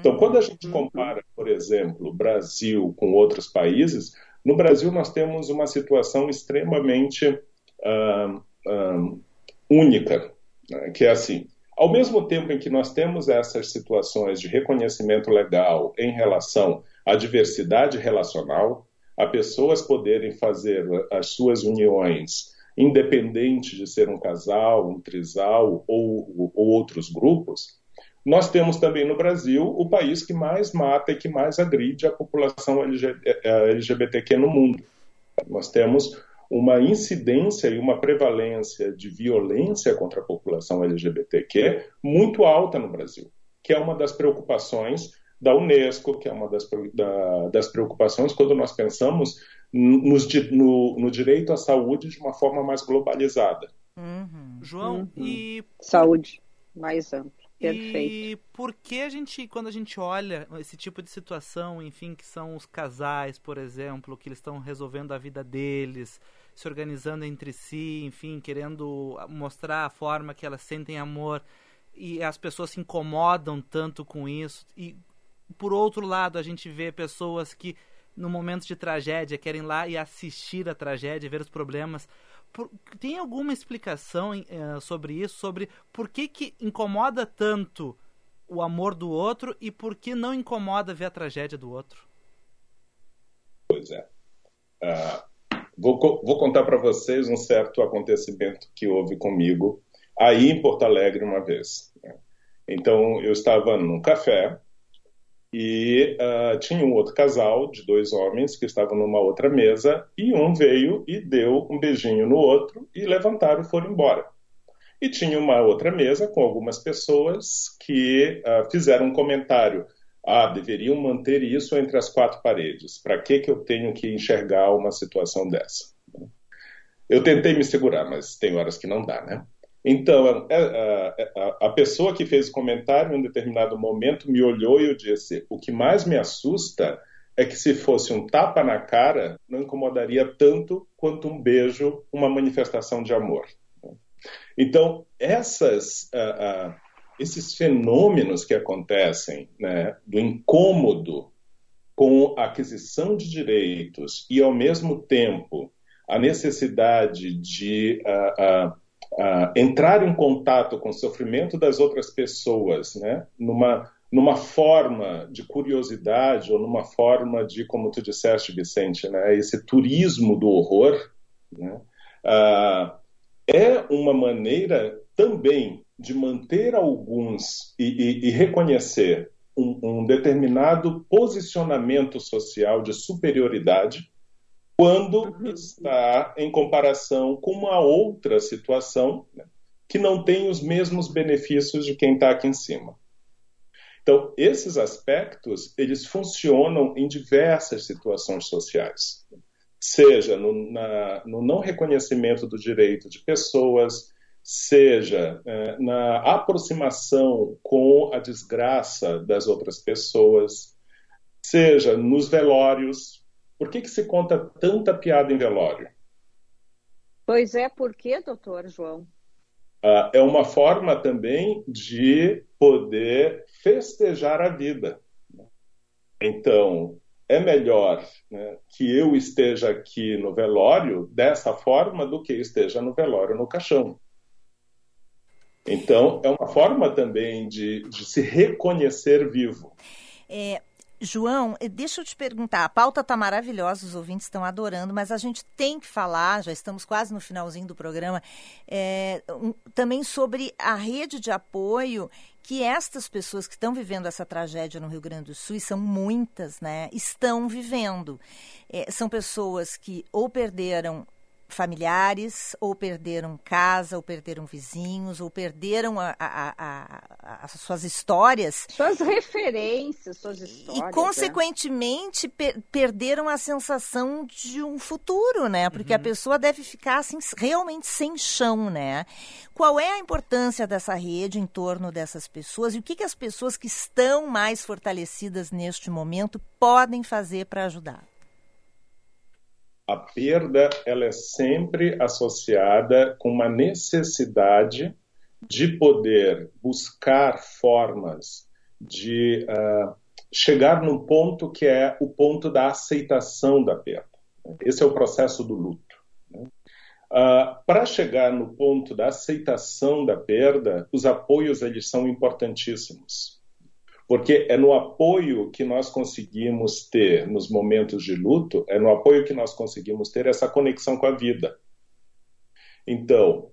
Então, quando a gente compara, por exemplo, Brasil com outros países, no Brasil nós temos uma situação extremamente uh, uh, única, né? que é assim: ao mesmo tempo em que nós temos essas situações de reconhecimento legal em relação à diversidade relacional, a pessoas poderem fazer as suas uniões independente de ser um casal, um trisal ou, ou outros grupos, nós temos também no Brasil o país que mais mata e que mais agride a população LGBTQ no mundo. Nós temos uma incidência e uma prevalência de violência contra a população LGBTQ muito alta no Brasil, que é uma das preocupações da Unesco, que é uma das, da, das preocupações quando nós pensamos nos, no, no, direito à saúde de uma forma mais globalizada. Uhum. João, uhum. e. Saúde mais ampla. Perfeito. E por que a gente, quando a gente olha esse tipo de situação, enfim, que são os casais, por exemplo, que eles estão resolvendo a vida deles, se organizando entre si, enfim, querendo mostrar a forma que elas sentem amor, e as pessoas se incomodam tanto com isso, e por outro lado, a gente vê pessoas que no momento de tragédia querem lá e assistir a tragédia, ver os problemas por, tem alguma explicação uh, sobre isso? Sobre por que, que incomoda tanto o amor do outro e por que não incomoda ver a tragédia do outro? Pois é. Uh, vou, vou contar para vocês um certo acontecimento que houve comigo aí em Porto Alegre uma vez. Né? Então, eu estava num café e uh, tinha um outro casal de dois homens que estavam numa outra mesa e um veio e deu um beijinho no outro e levantaram e foram embora. E tinha uma outra mesa com algumas pessoas que uh, fizeram um comentário. Ah, deveriam manter isso entre as quatro paredes. Para que, que eu tenho que enxergar uma situação dessa? Eu tentei me segurar, mas tem horas que não dá, né? Então, a, a, a, pessoa que fez o comentário em um determinado momento me olhou e eu disse: o que mais me assusta é que se fosse um tapa na cara, não incomodaria tanto quanto um beijo, uma manifestação de amor. Então, essas, uh, uh, esses fenômenos que acontecem né, do incômodo com a aquisição de direitos e, ao mesmo tempo, a necessidade de. Uh, uh, entrar em contato com o sofrimento das outras pessoas, né, numa, numa forma de curiosidade ou numa forma de, como tu disseste, Vicente, né, esse turismo do horror, né, uh, é uma maneira também de manter alguns e, e, e reconhecer um, um, determinado posicionamento social de superioridade quando uhum. está em comparação com uma outra situação né, que não tem os mesmos benefícios de quem está aqui em cima. Então, esses aspectos, eles funcionam em diversas situações sociais, seja no, na, no não reconhecimento do direito de pessoas, seja é, na aproximação com a desgraça das outras pessoas, seja nos velórios. Por que, que se conta tanta piada em velório? Pois é, por que, doutor João? Ah, é uma forma também de poder festejar a vida. Então, é melhor né, que eu esteja aqui no velório dessa forma do que esteja no velório no caixão. Então, é uma forma também de, de se reconhecer vivo. É, João, eh, deixa eu te perguntar, a pauta está maravilhosa, os ouvintes estão adorando, mas a gente tem que falar, já estamos quase no finalzinho do programa, é, um, também sobre a rede de apoio que estas pessoas que estão vivendo essa tragédia no Rio Grande do Sul, e são muitas, né, estão vivendo. É, são pessoas que ou perderam familiares, ou perderam casa, ou perderam vizinhos, ou perderam a, a, a, as suas histórias. Suas referências, suas histórias. E, né? consequentemente, per perderam a sensação de um futuro, né? Porque uhum. a pessoa deve ficar assim, realmente sem chão, né? Qual é a importância dessa rede em torno dessas pessoas e o que, que as pessoas que estão mais fortalecidas neste momento podem fazer para ajudar? A perda ela é sempre associada com uma necessidade de poder buscar formas de uh, chegar num ponto que é o ponto da aceitação da perda. Esse é o processo do luto. Né? Uh, Para chegar no ponto da aceitação da perda, os apoios eles são importantíssimos porque é no apoio que nós conseguimos ter nos momentos de luto, é no apoio que nós conseguimos ter essa conexão com a vida. Então,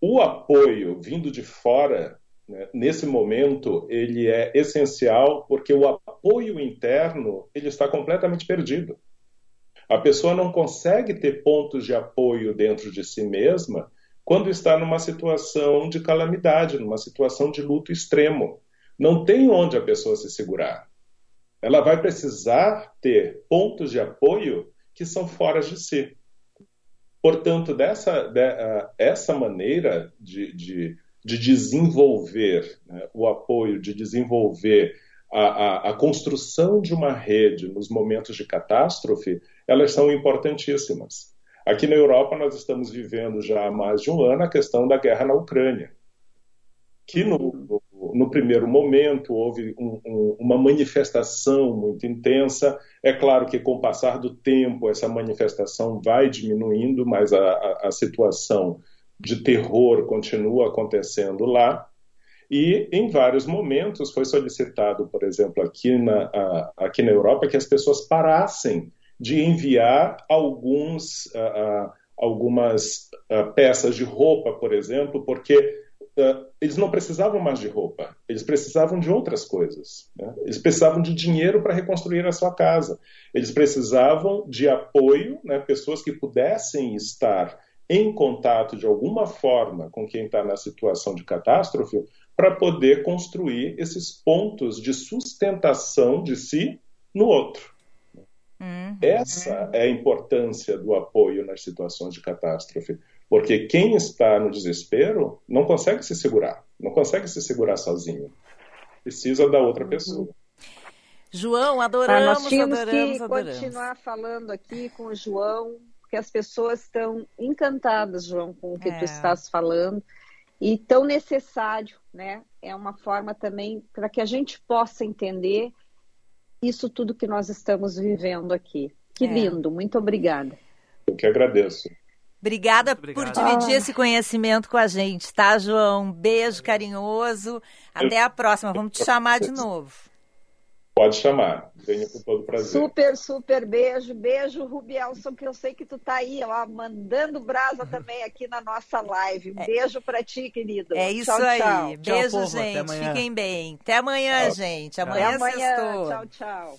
o apoio vindo de fora, né, nesse momento, ele é essencial porque o apoio interno ele está completamente perdido. A pessoa não consegue ter pontos de apoio dentro de si mesma quando está numa situação de calamidade, numa situação de luto extremo não tem onde a pessoa se segurar. Ela vai precisar ter pontos de apoio que são fora de si. Portanto, dessa, de, uh, essa maneira de, de, de desenvolver né, o apoio, de desenvolver a, a, a, construção de uma rede nos momentos de catástrofe, elas são importantíssimas. Aqui na Europa, nós estamos vivendo já há mais de um ano a questão da guerra na Ucrânia, que no, no primeiro momento houve um, um, uma manifestação muito intensa. É claro que com o passar do tempo essa manifestação vai diminuindo, mas a, a, a situação de terror continua acontecendo lá. E em vários momentos foi solicitado, por exemplo, aqui na, a, aqui na Europa, que as pessoas parassem de enviar alguns, algumas peças de roupa, por exemplo, porque uh, eles não precisavam mais de roupa, eles precisavam de outras coisas. Né? Eles precisavam de dinheiro para reconstruir a sua casa, eles precisavam de apoio, né? pessoas que pudessem estar em contato de alguma forma com quem está na situação de catástrofe para poder construir esses pontos de sustentação de si no outro. Uhum. Essa é a importância do apoio nas situações de catástrofe. Porque quem está no desespero não consegue se segurar, não consegue se segurar sozinho. Precisa da outra uhum. pessoa. João, adoramos, ah, nós tínhamos adoramos, que adoramos. continuar falando aqui com o João, porque as pessoas estão encantadas, João, com o que é. tu estás falando, e tão necessário, né? É uma forma também para que a gente possa entender isso tudo que nós estamos vivendo aqui. Que é. lindo, muito obrigada. Eu que agradeço. Obrigada por dividir ah. esse conhecimento com a gente, tá, João? beijo carinhoso. Até a próxima. Vamos te chamar de novo. Pode chamar. Venha com todo prazer. Super, super beijo. Beijo, Rubielson, que eu sei que tu tá aí, ó, mandando brasa também aqui na nossa live. Um é. beijo pra ti, querido. É isso tchau, aí. Tchau. Beijo, tchau, gente. Fiquem bem. Até amanhã, tchau. gente. Amanhã, Até amanhã. Tchau, tchau.